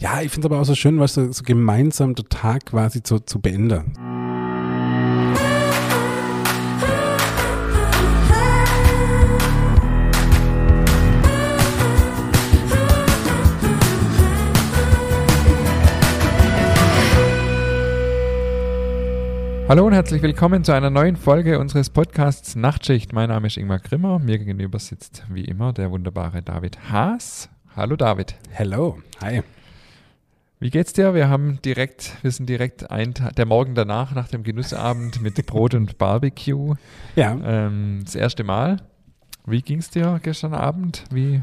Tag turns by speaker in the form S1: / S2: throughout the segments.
S1: Ja, ich finde es aber auch so schön, was so, so gemeinsam den Tag quasi zu, zu beenden.
S2: Hallo und herzlich willkommen zu einer neuen Folge unseres Podcasts Nachtschicht. Mein Name ist Ingmar Grimmer. Mir gegenüber sitzt wie immer der wunderbare David Haas. Hallo David.
S1: Hello, hi.
S2: Wie geht's dir? Wir haben direkt, wir sind direkt ein Tag, der Morgen danach, nach dem Genussabend mit Brot und Barbecue.
S1: Ja,
S2: Ähm, das erste Mal. Wie ging's dir gestern Abend? Wie,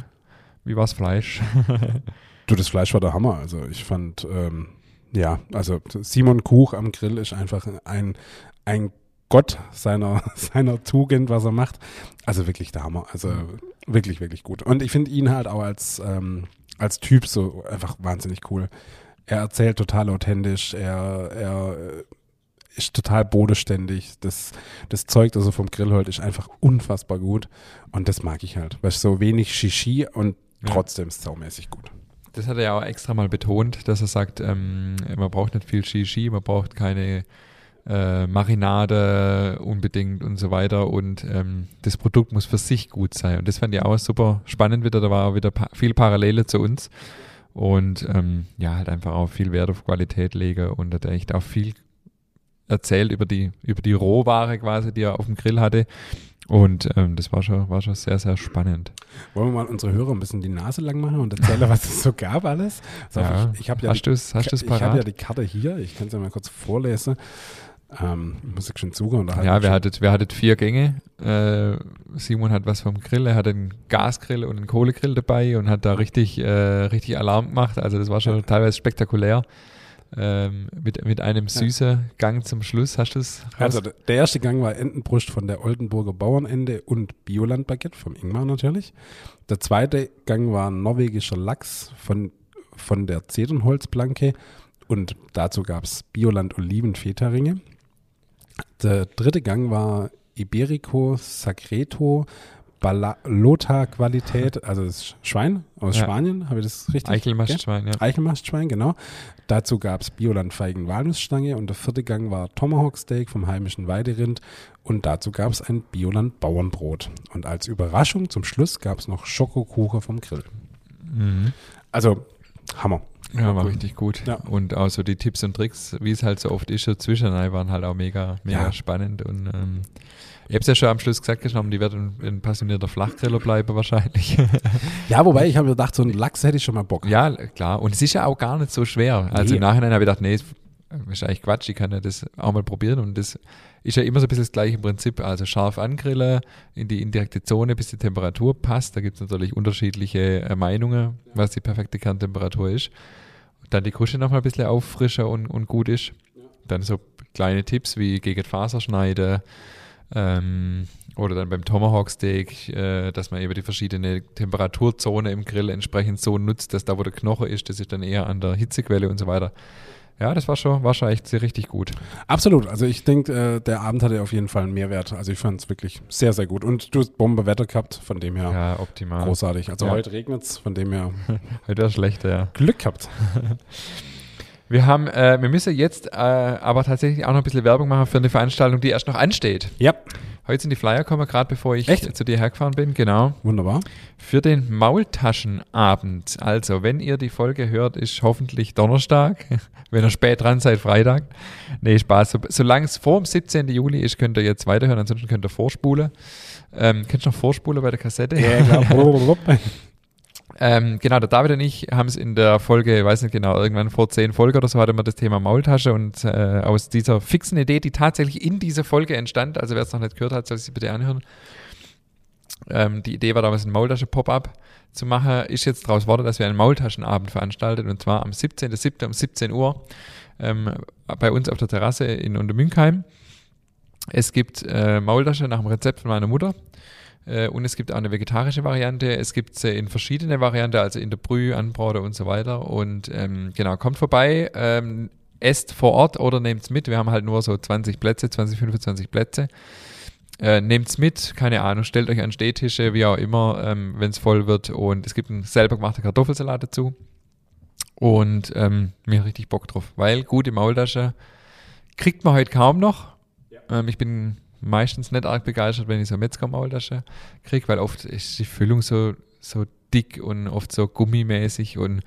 S2: wie war's Fleisch?
S1: du, das Fleisch war der Hammer. Also ich fand, ähm, ja, also Simon Kuch am Grill ist einfach ein, ein Gott seiner, seiner Tugend, was er macht. Also wirklich der Hammer. Also wirklich, wirklich gut. Und ich finde ihn halt auch als, ähm, als Typ so einfach wahnsinnig cool. Er erzählt total authentisch, er, er äh, ist total bodenständig. Das, das Zeug, er vom Grill holt, ist einfach unfassbar gut. Und das mag ich halt. Weil so wenig Shishi und trotzdem saumäßig gut.
S2: Das hat er ja auch extra mal betont, dass er sagt, ähm, man braucht nicht viel Shishi, man braucht keine äh, Marinade unbedingt und so weiter und ähm, das Produkt muss für sich gut sein. Und das fand ich auch super spannend wieder, da war auch wieder pa viel Parallele zu uns und ähm, ja, halt einfach auch viel Wert auf Qualität lege und hat echt auch viel erzählt über die, über die Rohware quasi, die er auf dem Grill hatte. Und ähm, das war schon, war schon sehr, sehr spannend.
S1: Wollen wir mal unsere Hörer ein bisschen die Nase lang machen und erzählen, was es so gab alles? Also
S2: Ja.
S1: Ich, ich habe ja,
S2: Hast
S1: die,
S2: du es
S1: ich habe ja die Karte hier. Ich kann es ja mal kurz vorlesen. Ähm, ich schon suchen. Oder
S2: Ja, wir hattet, wir hattet vier Gänge. Äh, Simon hat was vom Grill, er hat einen Gasgrill und einen Kohlegrill dabei und hat da richtig, äh, richtig Alarm gemacht. Also das war schon teilweise spektakulär. Ähm, mit, mit einem süßen Gang zum Schluss. Hast du es
S1: Also der der erste Gang war Entenbrust von der Oldenburger Bauernende und Bioland-Baguette vom Ingmar natürlich. Der zweite Gang war norwegischer Lachs von, von der Zedernholzplanke und dazu gab es Bioland Oliven-Feta-Ringe. Der dritte Gang war Iberico Sagreto Balota-Qualität, also das Schwein aus
S2: Ja.
S1: Spanien, habe ich das richtig?
S2: Eichelmastschwein, ja.
S1: Eichelmastschwein, genau. Dazu gab es Bioland Feigen Walnussstange und der vierte Gang war Tomahawk Steak vom heimischen Weiderind und dazu gab es ein Bioland Bauernbrot. Und als Überraschung zum Schluss gab es noch Schokokuchen vom Grill.
S2: Mhm.
S1: Also Hammer.
S2: Ja, war
S1: Cool.
S2: richtig gut.
S1: Ja.
S2: Und auch so die Tipps und Tricks, wie es halt so oft ist, so zwischendurch waren halt auch mega, mega
S1: Ja.
S2: spannend. Und ähm, ich habe es ja schon am Schluss gesagt, genommen, die werden ein passionierter Flachgriller bleiben wahrscheinlich.
S1: Ja, wobei ich habe mir gedacht, so ein Lachs hätte ich schon mal Bock.
S2: Ja, klar. Und es ist ja auch gar nicht so schwer. Also
S1: Nee.
S2: im Nachhinein habe ich gedacht, nee, ist eigentlich Quatsch, ich kann ja das auch mal probieren. Und das ist ja immer so ein bisschen das gleiche Prinzip. Also scharf angrillen, in die indirekte Zone, bis die Temperatur passt. Da gibt es natürlich unterschiedliche äh, Meinungen, was die perfekte Kerntemperatur ist. Dann die Krusche nochmal ein bisschen auffrischen und, und gut ist. Dann so kleine Tipps wie gegen Faser schneiden. Ähm, oder dann beim Tomahawk Steak, äh, dass man eben die verschiedene Temperaturzone im Grill entsprechend so nutzt, dass da, wo der Knochen ist, das ist dann eher an der Hitzequelle und so weiter. Ja, das war schon, war schon echt sehr richtig gut.
S1: Absolut. Also ich denke, äh, der Abend hatte auf jeden Fall einen Mehrwert. Also ich fand es wirklich sehr, sehr gut. Und du hast Bombewetter gehabt, von dem her
S2: Ja, optimal.
S1: großartig. Also
S2: Ja.
S1: heute regnet es, von dem her
S2: Heute war schlecht, ja.
S1: Glück gehabt.
S2: Wir haben, äh, wir müssen jetzt äh, aber tatsächlich auch noch ein bisschen Werbung machen für eine Veranstaltung, die erst noch ansteht.
S1: Ja,
S2: Heute sind die Flyer gekommen, gerade bevor ich
S1: Echt?
S2: zu dir hergefahren bin, genau.
S1: wunderbar.
S2: Für den Maultaschenabend. Also, wenn ihr die Folge hört, ist hoffentlich Donnerstag. Wenn ihr spät dran seid, Freitag. Nee, Spaß. So, solange es vor dem 17. Juli ist, könnt ihr jetzt weiterhören. Ansonsten könnt ihr vorspulen. Ähm, kennst du noch vorspulen bei der Kassette?
S1: Ja, klar.
S2: Ähm, genau, der David und ich haben es in der Folge, ich weiß nicht genau, irgendwann vor zehn Folgen oder so hatten wir das Thema Maultasche und äh, aus dieser fixen Idee, die tatsächlich in dieser Folge entstand, also wer es noch nicht gehört hat, soll sich bitte anhören. Ähm, die Idee war damals ein Maultasche-Pop-Up zu machen, ist jetzt daraus geworden, dass wir einen Maultaschenabend veranstaltet und zwar am 17.07. um 17 Uhr ähm, bei uns auf der Terrasse in Untermünkheim. Es gibt äh, Maultasche nach dem Rezept von meiner Mutter. Äh, und es gibt auch eine vegetarische Variante. Es gibt sie in verschiedene Varianten, also in der Brühe, Anbraude und so weiter. Und ähm, genau, kommt vorbei, ähm, esst vor Ort oder nehmt's mit. Wir haben halt nur so 20 Plätze, 20, 25 Plätze. Äh, nehmt's mit, keine Ahnung, stellt euch an Stehtische, wie auch immer, ähm, wenn es voll wird. Und es gibt einen selber gemachten Kartoffelsalat dazu. Und ähm, mir richtig Bock drauf, weil gute Maultasche kriegt man heute kaum noch. Ähm, ich bin meistens nicht arg begeistert, wenn ich so Metzger-Maultasche kriege, weil oft ist die Füllung so, so dick und oft so gummimäßig und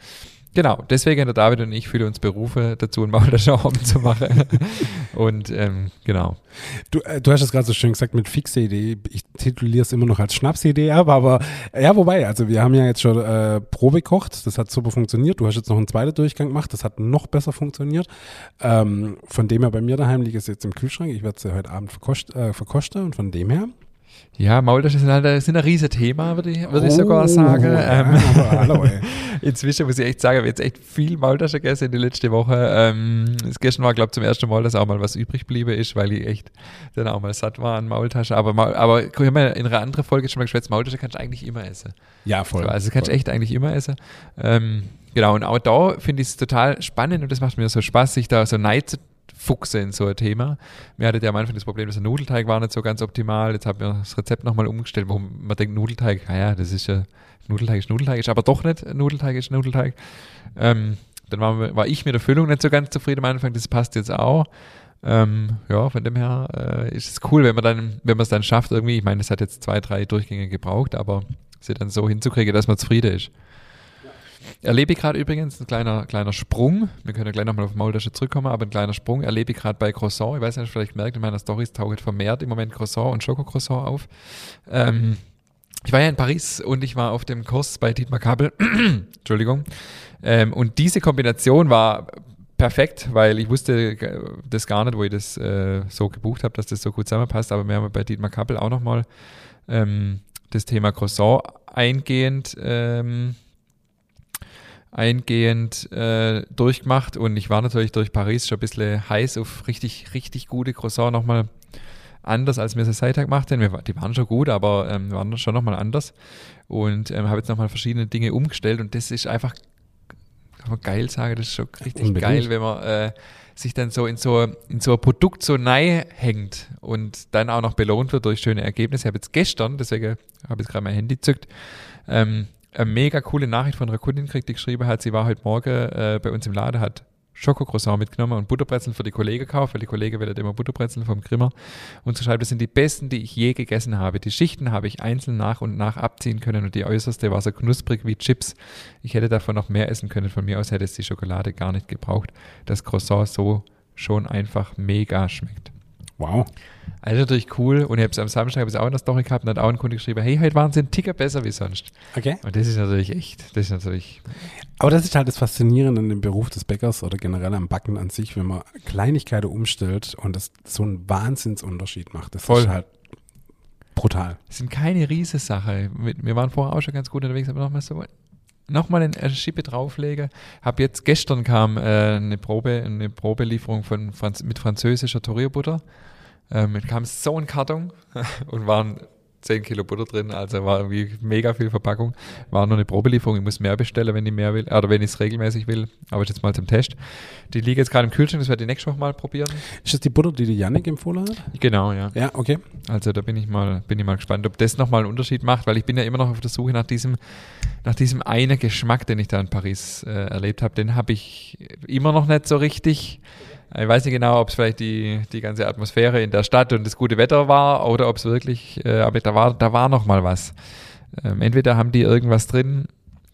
S2: Genau, deswegen der David und ich fühlen uns berufen dazu, einen Maultaschenhauben zu machen. und ähm, genau.
S1: Du, äh, du hast es gerade so schön gesagt mit fixe Idee. Ich tituliere es immer noch als Schnapsidee ab, aber ja, wobei, also wir haben ja jetzt schon äh, Probe gekocht, das hat super funktioniert. Du hast jetzt noch einen zweiten Durchgang gemacht, das hat noch besser funktioniert. Ähm, von dem her bei mir daheim liegt es jetzt im Kühlschrank. Ich werde es ja heute Abend verkost, äh, verkosten und von dem her
S2: ja, Maultasche sind halt sind ein Riesenthema, würde ich, würd ich sogar oh, sagen. Ja, ähm, hallo, inzwischen muss ich echt sagen, ich habe jetzt echt viel Maultasche gegessen in der letzten Woche. Ähm, gestern war, glaube ich, zum ersten Mal, dass auch mal was übrig bliebe ist, weil ich echt dann auch mal satt war an Maultasche. Aber, aber ich habe in einer anderen Folge schon mal geschwätzt, Maultasche kannst du eigentlich immer essen.
S1: Ja, voll.
S2: Also kannst du echt eigentlich immer essen. Ähm, genau, und auch da finde ich es total spannend und das macht mir so Spaß, sich da so neid zu Fuchse in so ein Thema. Wir hatten ja am Anfang das Problem, dass der Nudelteig war nicht so ganz optimal. Jetzt haben wir das Rezept nochmal umgestellt, wo man denkt, Nudelteig, naja, das ist ja, Nudelteig ist Nudelteig, ist aber doch nicht Nudelteig ist Nudelteig. Ähm, dann war, war, ich mit der Füllung nicht so ganz zufrieden am Anfang, das passt jetzt auch. Ähm, ja, von dem her äh, ist es cool, wenn man dann, wenn man es dann schafft, irgendwie, ich meine, es hat jetzt zwei, drei Durchgänge gebraucht, aber sie dann so hinzukriegen, dass man zufrieden ist. Erlebe ich gerade übrigens, ein kleiner, kleiner Sprung, wir können ja gleich nochmal auf Maultasche zurückkommen, aber ein kleiner Sprung erlebe ich gerade bei Croissant. Ich weiß nicht, vielleicht merkt in meiner Stories taucht vermehrt im Moment Croissant und Schokocroissant auf. Ähm, ich war ja in Paris und ich war auf dem Kurs bei Dietmar Kabel. Entschuldigung. Ähm, und diese Kombination war perfekt, weil ich wusste das gar nicht, wo ich das äh, so gebucht habe, dass das so gut zusammenpasst. Aber wir haben bei Dietmar Kappel auch nochmal ähm, das Thema Croissant eingehend ähm, eingehend äh, durchgemacht und ich war natürlich durch Paris schon ein bisschen heiß auf richtig, richtig gute Croissant nochmal anders, als wir es seit gemacht haben. Die waren schon gut, aber ähm, waren schon nochmal anders und ähm, habe jetzt nochmal verschiedene Dinge umgestellt und das ist einfach, kann man geil sagen, das ist schon richtig Unbedingt. geil, wenn man äh, sich dann so in so, in so ein Produkt so neu hängt und dann auch noch belohnt wird durch schöne Ergebnisse. Ich habe jetzt gestern, deswegen habe ich jetzt gerade mein Handy zückt, ähm, eine mega coole Nachricht von einer Kundin kriegt, die geschrieben hat, sie war heute Morgen äh, bei uns im Laden, hat Schokocroissant mitgenommen und Butterbrezeln für die Kollegen gekauft, weil die Kollege will immer Butterbrezeln vom Grimmer. Und so schreibt, das sind die besten, die ich je gegessen habe. Die Schichten habe ich einzeln nach und nach abziehen können und die äußerste war so knusprig wie Chips. Ich hätte davon noch mehr essen können. Von mir aus hätte es die Schokolade gar nicht gebraucht. Das Croissant so schon einfach mega schmeckt.
S1: Wow.
S2: Also natürlich cool. Und ich habe es am Samstag ich auch in der Story gehabt und hat auch ein Kunde geschrieben, hey, heute waren sie ein Ticker besser wie sonst.
S1: Okay.
S2: Und das ist natürlich echt, das ist natürlich.
S1: Aber das ist halt das Faszinierende an dem Beruf des Bäckers oder generell am Backen an sich, wenn man Kleinigkeiten umstellt und das so einen Wahnsinnsunterschied macht. Das
S2: Voll.
S1: ist halt brutal.
S2: Das sind keine Riesensache. Wir waren vorher auch schon ganz gut unterwegs, aber nochmal so nochmal eine Schippe drauflege. Hab jetzt gestern kam äh, eine Probe, eine Probelieferung von Franz mit französischer Torierbutter. Ähm, kam so ein Karton und waren 10 Kilo Butter drin, also war irgendwie mega viel Verpackung. War nur eine Probelieferung, ich muss mehr bestellen, wenn ich mehr will, oder wenn ich es regelmäßig will, aber jetzt mal zum Test. Die liegt jetzt gerade im Kühlschrank, das werde ich nächste Woche mal probieren.
S1: Ist das die Butter, die die Yannick empfohlen hat?
S2: Genau, ja.
S1: Ja, okay.
S2: Also da bin ich mal, bin ich mal gespannt, ob das nochmal einen Unterschied macht, weil ich bin ja immer noch auf der Suche nach diesem, nach diesem einen Geschmack, den ich da in Paris äh, erlebt habe. Den habe ich immer noch nicht so richtig ich weiß nicht genau, ob es vielleicht die, die ganze Atmosphäre in der Stadt und das gute Wetter war oder ob es wirklich, äh, aber da war, da war noch mal was. Ähm, entweder haben die irgendwas drin,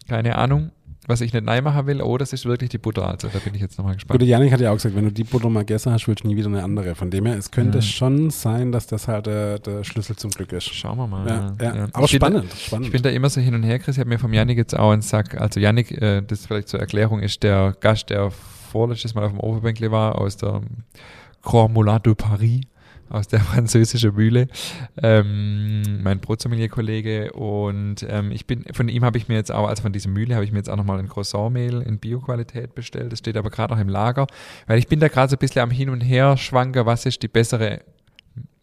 S2: keine Ahnung, was ich nicht neu machen will, oder es ist wirklich die Butter. Also da bin ich jetzt nochmal gespannt.
S1: Gute Janik hat ja auch gesagt, wenn du die Butter mal gegessen hast, willst du nie wieder eine andere. Von dem her, es könnte ja. schon sein, dass das halt der, der, Schlüssel zum Glück ist.
S2: Schauen wir mal.
S1: Ja, ja. ja. Aber spannend,
S2: da,
S1: spannend.
S2: Ich bin da immer so hin und her, Chris. Ich habe mir vom Janik jetzt auch einen Sack, also Janik, äh, das vielleicht zur Erklärung, ist der Gast, der vorletztes Mal auf dem Oberbänkle war, aus der Grand Moulin de Paris, aus der französischen Mühle, ähm, mein Brotsommelier-Kollege und ähm, ich bin, von ihm habe ich mir jetzt auch, also von dieser Mühle habe ich mir jetzt auch nochmal ein Croissant-Mehl in Bio-Qualität bestellt, das steht aber gerade noch im Lager, weil ich bin da gerade so ein bisschen am Hin und Her schwanker, was ist die bessere,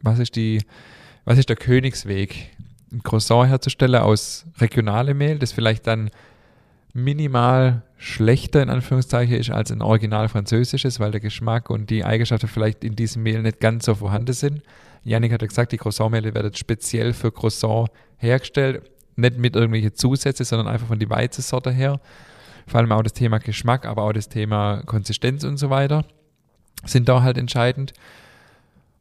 S2: was ist die, was ist der Königsweg, ein Croissant herzustellen aus regionalem Mehl, das vielleicht dann minimal schlechter in Anführungszeichen ist als ein original französisches, weil der Geschmack und die Eigenschaften vielleicht in diesem Mehl nicht ganz so vorhanden sind. Janik hat ja gesagt, die Croissantmehle werden speziell für Croissant hergestellt, nicht mit irgendwelchen Zusätzen, sondern einfach von die Weizensorte her. vor allem auch das Thema Geschmack, aber auch das Thema Konsistenz und so weiter sind da halt entscheidend.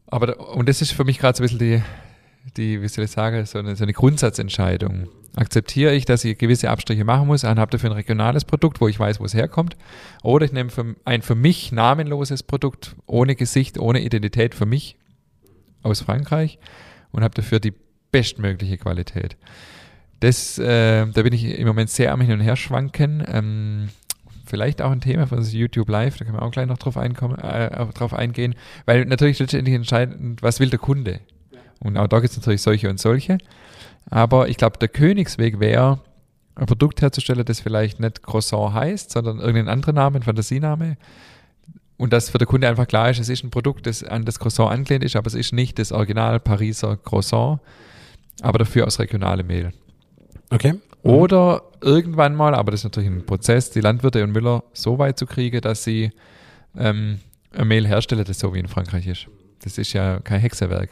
S2: Aber, und das ist für mich gerade so ein bisschen die, die, wie soll ich sagen, so eine, so eine Grundsatzentscheidung. Akzeptiere ich, dass ich gewisse Abstriche machen muss, und habe dafür ein regionales Produkt, wo ich weiß, wo es herkommt, oder ich nehme für, ein für mich namenloses Produkt, ohne Gesicht, ohne Identität für mich aus Frankreich und habe dafür die bestmögliche Qualität. Das, äh, da bin ich im Moment sehr am Hin und Her schwanken. Ähm, vielleicht auch ein Thema von YouTube Live, da können wir auch gleich noch drauf, einkommen, äh, drauf eingehen, weil natürlich letztendlich entscheidend, was will der Kunde? Und auch da gibt es natürlich solche und solche. Aber ich glaube, der Königsweg wäre, ein Produkt herzustellen, das vielleicht nicht Croissant heißt, sondern irgendeinen anderen Namen, ein Fantasiename. Und dass für den Kunde einfach klar ist, es ist ein Produkt, das an das Croissant angelehnt ist, aber es ist nicht das Original Pariser Croissant, aber dafür aus regionalem Mehl.
S1: Okay.
S2: Oder irgendwann mal, aber das ist natürlich ein Prozess, die Landwirte und Müller so weit zu kriegen, dass sie ähm, ein Mehl herstellen, das so wie in Frankreich ist. Das ist ja kein Hexerwerk.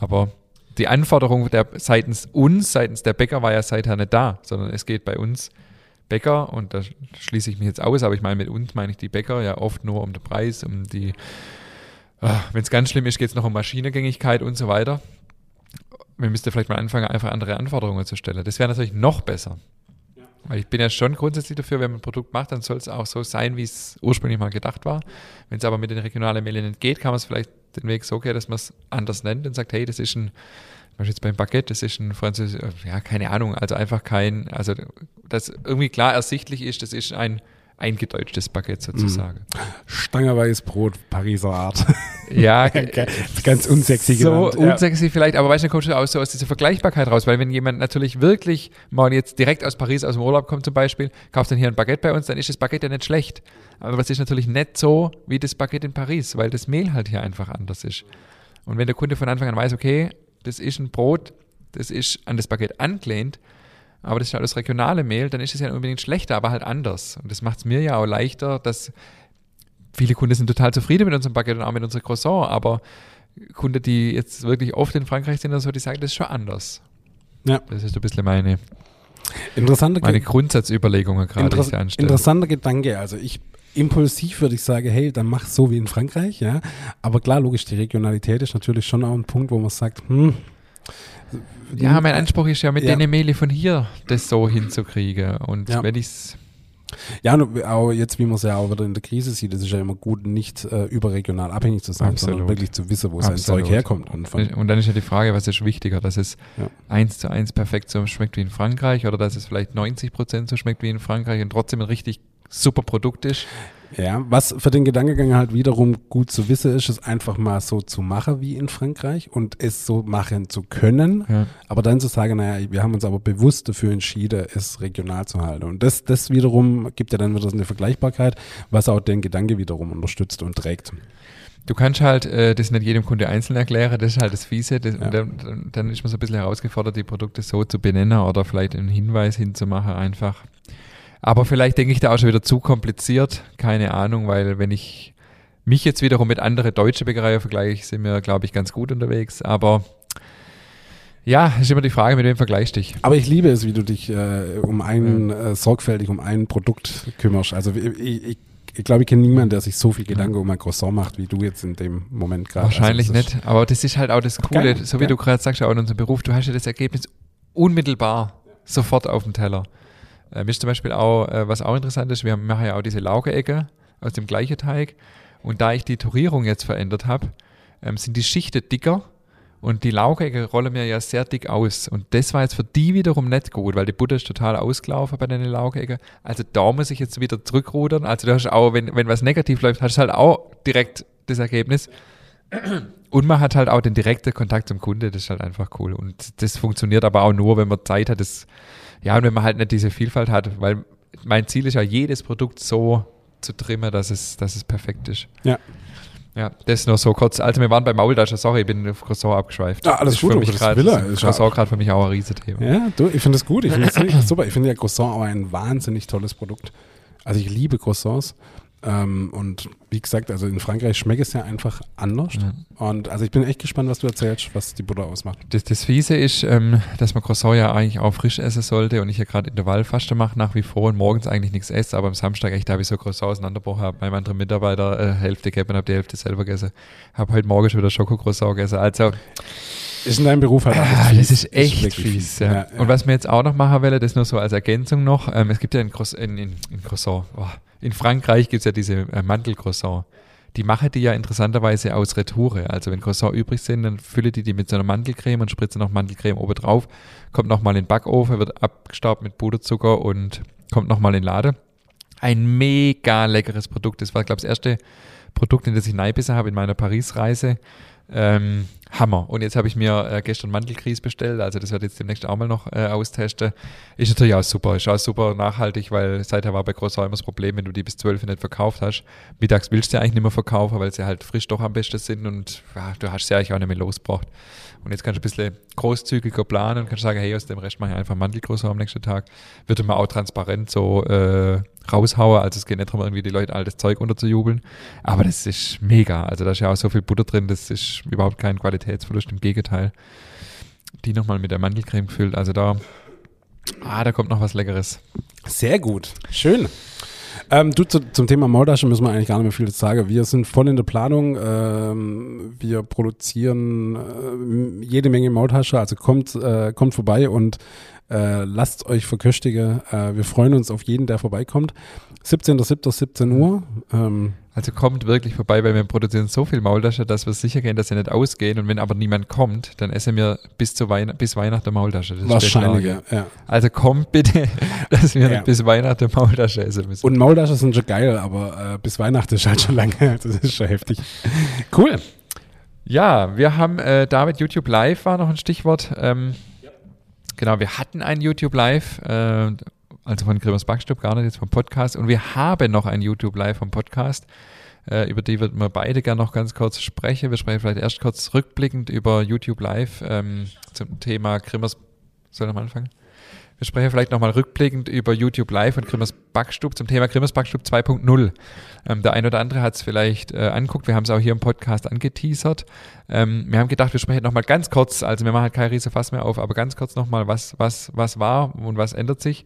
S2: Aber die Anforderung der, seitens uns, seitens der Bäcker war ja seither nicht da, sondern es geht bei uns Bäcker, und da schließe ich mich jetzt aus, aber ich meine mit uns meine ich die Bäcker ja oft nur um den Preis, um die, ah, wenn es ganz schlimm ist, geht es noch um Maschinengängigkeit und so weiter. Wir müssten vielleicht mal anfangen, einfach andere Anforderungen zu stellen. Das wäre natürlich noch besser. Weil ich bin ja schon grundsätzlich dafür, wenn man ein Produkt macht, dann soll es auch so sein, wie es ursprünglich mal gedacht war. Wenn es aber mit den regionalen Medien nicht geht, kann man es vielleicht den Weg so gehen, dass man es anders nennt und sagt, hey, das ist ein, zum Beispiel jetzt beim Baguette, das ist ein französisch, ja, keine Ahnung, also einfach kein, also das irgendwie klar ersichtlich ist, das ist ein eingedeutschtes Baguette sozusagen. Mhm.
S1: Stangerweißbrot, Pariser Art.
S2: Ja,
S1: ganz unsexy
S2: So genannt. unsexy ja. vielleicht, aber weißt du, kommst du auch so aus dieser Vergleichbarkeit raus, weil wenn jemand natürlich wirklich mal jetzt direkt aus Paris aus dem Urlaub kommt zum Beispiel, kauft dann hier ein Baguette bei uns, dann ist das Baguette ja nicht schlecht. Aber es ist natürlich nicht so wie das Baguette in Paris, weil das Mehl halt hier einfach anders ist. Und wenn der Kunde von Anfang an weiß, okay, das ist ein Brot, das ist an das Baguette angelehnt, aber das ist halt das regionale Mehl, dann ist es ja nicht unbedingt schlechter, aber halt anders. Und das macht es mir ja auch leichter, dass viele Kunden sind total zufrieden mit unserem Baguette und auch mit unserem Croissant, aber Kunden, die jetzt wirklich oft in Frankreich sind oder so, die sagen, das ist schon anders. Ja. Das ist ein bisschen meine,
S1: Interessanter
S2: meine Grundsatzüberlegungen gerade,
S1: die ich Interessanter Gedanke. Also ich impulsiv würde ich sagen, hey, dann mach so wie in Frankreich, ja. Aber klar, logisch, die Regionalität ist natürlich schon auch ein Punkt, wo man sagt, hm,
S2: ja, mein Anspruch ist ja mit ja. den Mehle von hier das so hinzukriegen. Und ja. wenn ich es
S1: ja, auch jetzt, wie man es ja auch wieder in der Krise sieht, es ist ja immer gut, nicht äh, überregional abhängig zu sein, Absolut. sondern wirklich zu wissen, wo Absolut. sein Zeug herkommt.
S2: Und, und, dann ist ja die Frage, was ist wichtiger, dass es ja. eins zu eins perfekt so schmeckt wie in Frankreich oder dass es vielleicht 90 Prozent so schmeckt wie in Frankreich und trotzdem ein richtig super Produkt ist.
S1: Ja, was für den Gedankengang halt wiederum gut zu wissen ist, ist einfach mal so zu machen wie in Frankreich und es so machen zu können, ja. aber dann zu sagen, naja, wir haben uns aber bewusst dafür entschieden, es regional zu halten. Und das, das wiederum gibt ja dann wieder so eine Vergleichbarkeit, was auch den Gedanke wiederum unterstützt und trägt.
S2: Du kannst halt äh, das nicht jedem Kunde einzeln erklären, das ist halt das Fiese. Das, ja. dann, dann, ist man so ein bisschen herausgefordert, die Produkte so zu benennen oder vielleicht einen Hinweis hinzumachen einfach. Aber vielleicht denke ich da auch schon wieder zu kompliziert, keine Ahnung, weil wenn ich mich jetzt wiederum mit anderen deutschen Bäckereien vergleiche, sind wir, glaube ich, ganz gut unterwegs. Aber ja, ist immer die Frage, mit wem vergleichst du dich.
S1: Aber ich liebe es, wie du dich äh, um einen, äh, sorgfältig um ein Produkt kümmerst. Also ich, ich, ich glaube, ich kenne niemanden, der sich so viel Gedanken um ein Croissant macht, wie du jetzt in dem Moment gerade.
S2: Wahrscheinlich also, nicht, aber das ist halt auch das Coole, geil, so wie geil. du gerade sagst, auch in unserem Beruf, du hast ja das Ergebnis unmittelbar sofort auf dem Teller. Äh, ist zum Beispiel auch, äh, was auch interessant ist, wir machen ja auch diese Laugeecke aus dem gleichen Teig. Und da ich die Torierung jetzt verändert habe, ähm, sind die Schichten dicker und die Laugeecke rollen mir ja sehr dick aus. Und das war jetzt für die wiederum nicht gut, weil die Butter ist total ausgelaufen bei den Laugecken. Also da muss ich jetzt wieder zurückrudern. Also du hast auch, wenn, wenn was negativ läuft, hast du halt auch direkt das Ergebnis. Und man hat halt auch den direkten Kontakt zum Kunde, das ist halt einfach cool. Und das funktioniert aber auch nur, wenn man Zeit hat, das ja, und wenn man halt nicht diese Vielfalt hat, weil mein Ziel ist ja, jedes Produkt so zu trimmen, dass es, dass es perfekt ist.
S1: Ja.
S2: Ja, das nur so kurz. Also wir waren bei Maultasche, sorry, ich bin auf Croissant abgeschweift.
S1: Ja, alles
S2: das
S1: gut,
S2: für mich grad, Croissant gerade für mich auch ein Riesenthema.
S1: Ja, du, ich finde das gut, ich finde das super. Ich finde ja Croissant auch ein wahnsinnig tolles Produkt. Also ich liebe Croissants. Ähm, und wie gesagt, also in Frankreich schmeckt es ja einfach anders.
S2: Ja.
S1: Und also ich bin echt gespannt, was du erzählst, was die Butter ausmacht.
S2: Das, das Fiese ist, ähm, dass man Croissant ja eigentlich auch frisch essen sollte und ich ja gerade Intervallfaste mache nach wie vor und morgens eigentlich nichts esse, aber am Samstag echt, da habe ich so Croissant auseinanderbrochen, habe meinem anderen Mitarbeiter äh, Hälfte gegeben und habe die Hälfte selber gegessen. Habe heute Morgen schon wieder Schoko-Croissant gegessen. Also
S1: Ist in deinem Beruf halt
S2: Ah,
S1: fies.
S2: das ist echt
S1: wirklich
S2: fies. ja.
S1: Ja, ja.
S2: Und was wir jetzt auch noch machen wollen, das nur so als Ergänzung noch. Ähm, es gibt ja in, Croiss in, in, in Croissant, oh, in Frankreich gibt es ja diese äh, Mandelcroissant. Die machen die ja interessanterweise aus Retoure. Also wenn Croissant übrig sind, dann fülle die die mit so einer Mandelcreme und spritze noch Mandelcreme oben drauf. Kommt nochmal in den Backofen, wird abgestaubt mit Puderzucker und kommt nochmal in den Laden. Ein mega leckeres Produkt. Das war, glaube ich, das erste Produkt, in das ich neibissen habe in meiner Paris-Reise. Ähm, Hammer. Und jetzt habe ich mir äh, gestern Mandelgrieß bestellt, also das werde ich jetzt demnächst auch mal noch äh, austesten. Ist natürlich auch super, ist auch super nachhaltig, weil seither war bei Croissant immer das Problem, wenn du die bis 12 nicht verkauft hast. Mittags willst du sie eigentlich nicht mehr verkaufen, weil sie halt frisch doch am besten sind und ja, du hast sie eigentlich auch nicht mehr losgebracht. Und jetzt kannst du ein bisschen großzügiger planen und kannst sagen, hey, aus dem Rest mache ich einfach Mandelcroissant am nächsten Tag. Wird immer auch transparent so äh, raushauen, also es geht nicht darum, irgendwie die Leute all das Zeug unterzujubeln. Aber das ist mega. Also da ist ja auch so viel Butter drin, das ist überhaupt kein Qualitätsverlust, im Gegenteil. Die nochmal mit der Mandelcreme gefüllt. Also da, ah, da kommt noch was Leckeres.
S1: Sehr gut. Schön. Ähm, du, zu, zum Thema Maultasche müssen wir eigentlich gar nicht mehr viel sagen. Wir sind voll in der Planung. Ähm, wir produzieren äh, jede Menge Maultasche. Also kommt, äh, kommt vorbei und äh, lasst euch verköstigen. Äh, wir freuen uns auf jeden, der vorbeikommt. 17.07. 17 Uhr. Ähm,
S2: Also kommt wirklich vorbei, weil wir produzieren so viel Maultasche, dass wir sicher gehen, dass sie nicht ausgehen. Und wenn aber niemand kommt, dann essen wir bis, zu Weihn bis Weihnachten Maultasche. Das
S1: wahrscheinlich, ja.
S2: Also kommt bitte, dass wir
S1: Ja.
S2: bis Weihnachten Maultasche essen müssen.
S1: Und Maultasche sind schon geil, aber äh, bis Weihnachten ist halt schon lange. Das ist schon heftig. Cool.
S2: Ja, wir haben äh, David YouTube Live war noch ein Stichwort. Ähm, Genau, wir hatten ein YouTube Live, äh, also von Grimmers Backstub, gar nicht jetzt vom Podcast. Und wir haben noch ein YouTube Live vom Podcast. Äh, über die würden wir beide gerne noch ganz kurz sprechen. Wir sprechen vielleicht erst kurz rückblickend über YouTube Live ähm, zum Thema Grimmers. Soll ich mal anfangen? Wir sprechen vielleicht nochmal rückblickend über YouTube Live und Grimmers Backstub zum Thema Grimmers Backstub 2.0. Ähm, der ein oder andere hat es vielleicht äh, anguckt. Wir haben es auch hier im Podcast angeteasert. Ähm, wir haben gedacht, wir sprechen nochmal ganz kurz, also wir machen halt kein riese Fass mehr auf, aber ganz kurz nochmal, was, was, was war und was ändert sich.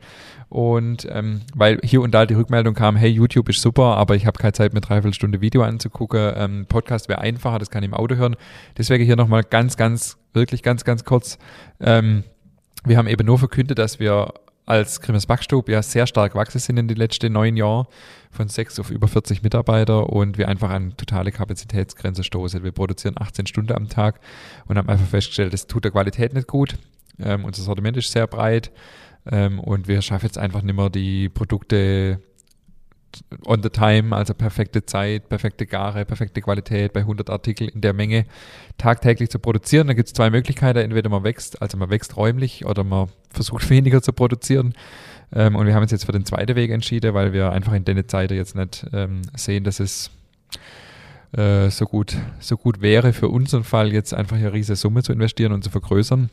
S2: Und ähm, weil hier und da die Rückmeldung kam, hey, YouTube ist super, aber ich habe keine Zeit, mir dreiviertel Stunde Video anzugucken. Ähm, Podcast wäre einfacher, das kann ich im Auto hören. Deswegen hier nochmal ganz, ganz, wirklich ganz, ganz kurz. Ähm, wir haben eben nur verkündet, dass wir als Grimmers Backstub ja sehr stark gewachsen sind in den letzten neun Jahren, von sechs auf über 40 Mitarbeiter und wir einfach an totale Kapazitätsgrenze stoßen. Wir produzieren 18 Stunden am Tag und haben einfach festgestellt, das tut der Qualität nicht gut. Ähm, unser Sortiment ist sehr breit ähm, und wir schaffen jetzt einfach nicht mehr die Produkte on the time, also perfekte Zeit, perfekte Gare, perfekte Qualität bei 100 Artikeln in der Menge tagtäglich zu produzieren. Da gibt es zwei Möglichkeiten. Entweder man wächst, also man wächst räumlich oder man versucht weniger zu produzieren. Ähm, und wir haben uns jetzt für den zweiten Weg entschieden, weil wir einfach in der Zeit jetzt nicht ähm, sehen, dass es äh, so, gut, so gut wäre für unseren Fall jetzt einfach eine riesige Summe zu investieren und zu vergrößern.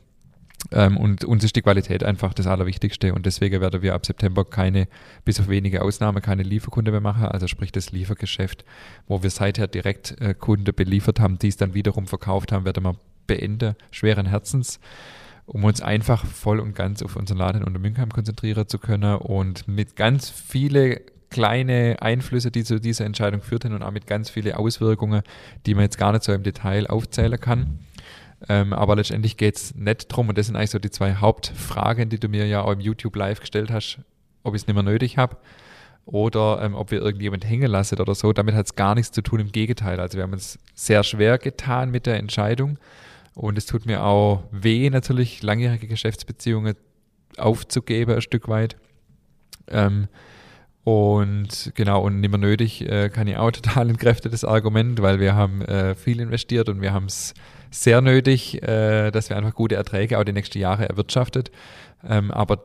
S2: Ähm, und uns ist die Qualität einfach das Allerwichtigste und deswegen werden wir ab September keine, bis auf wenige Ausnahmen, keine Lieferkunde mehr machen, also sprich das Liefergeschäft, wo wir seither direkt äh, Kunden beliefert haben, die es dann wiederum verkauft haben, werden wir beenden, schweren Herzens, um uns einfach voll und ganz auf unseren Laden in Untermünkheim konzentrieren zu können und mit ganz viele kleine Einflüsse, die zu dieser Entscheidung führten und auch mit ganz viele Auswirkungen, die man jetzt gar nicht so im Detail aufzählen kann. Ähm, aber letztendlich geht es nicht drum, und das sind eigentlich so die zwei Hauptfragen, die du mir ja auch im YouTube Live gestellt hast, ob ich es nicht mehr nötig habe oder ähm, ob wir irgendjemand hängen lassen oder so. Damit hat es gar nichts zu tun, im Gegenteil. Also wir haben uns sehr schwer getan mit der Entscheidung und es tut mir auch weh, natürlich langjährige Geschäftsbeziehungen aufzugeben, ein Stück weit. Ähm, und genau, und nicht mehr nötig, äh, kann ich auch total entkräften, das Argument, weil wir haben äh, viel investiert und wir haben es sehr nötig, äh, dass wir einfach gute Erträge auch die nächsten Jahre erwirtschaftet. Ähm, aber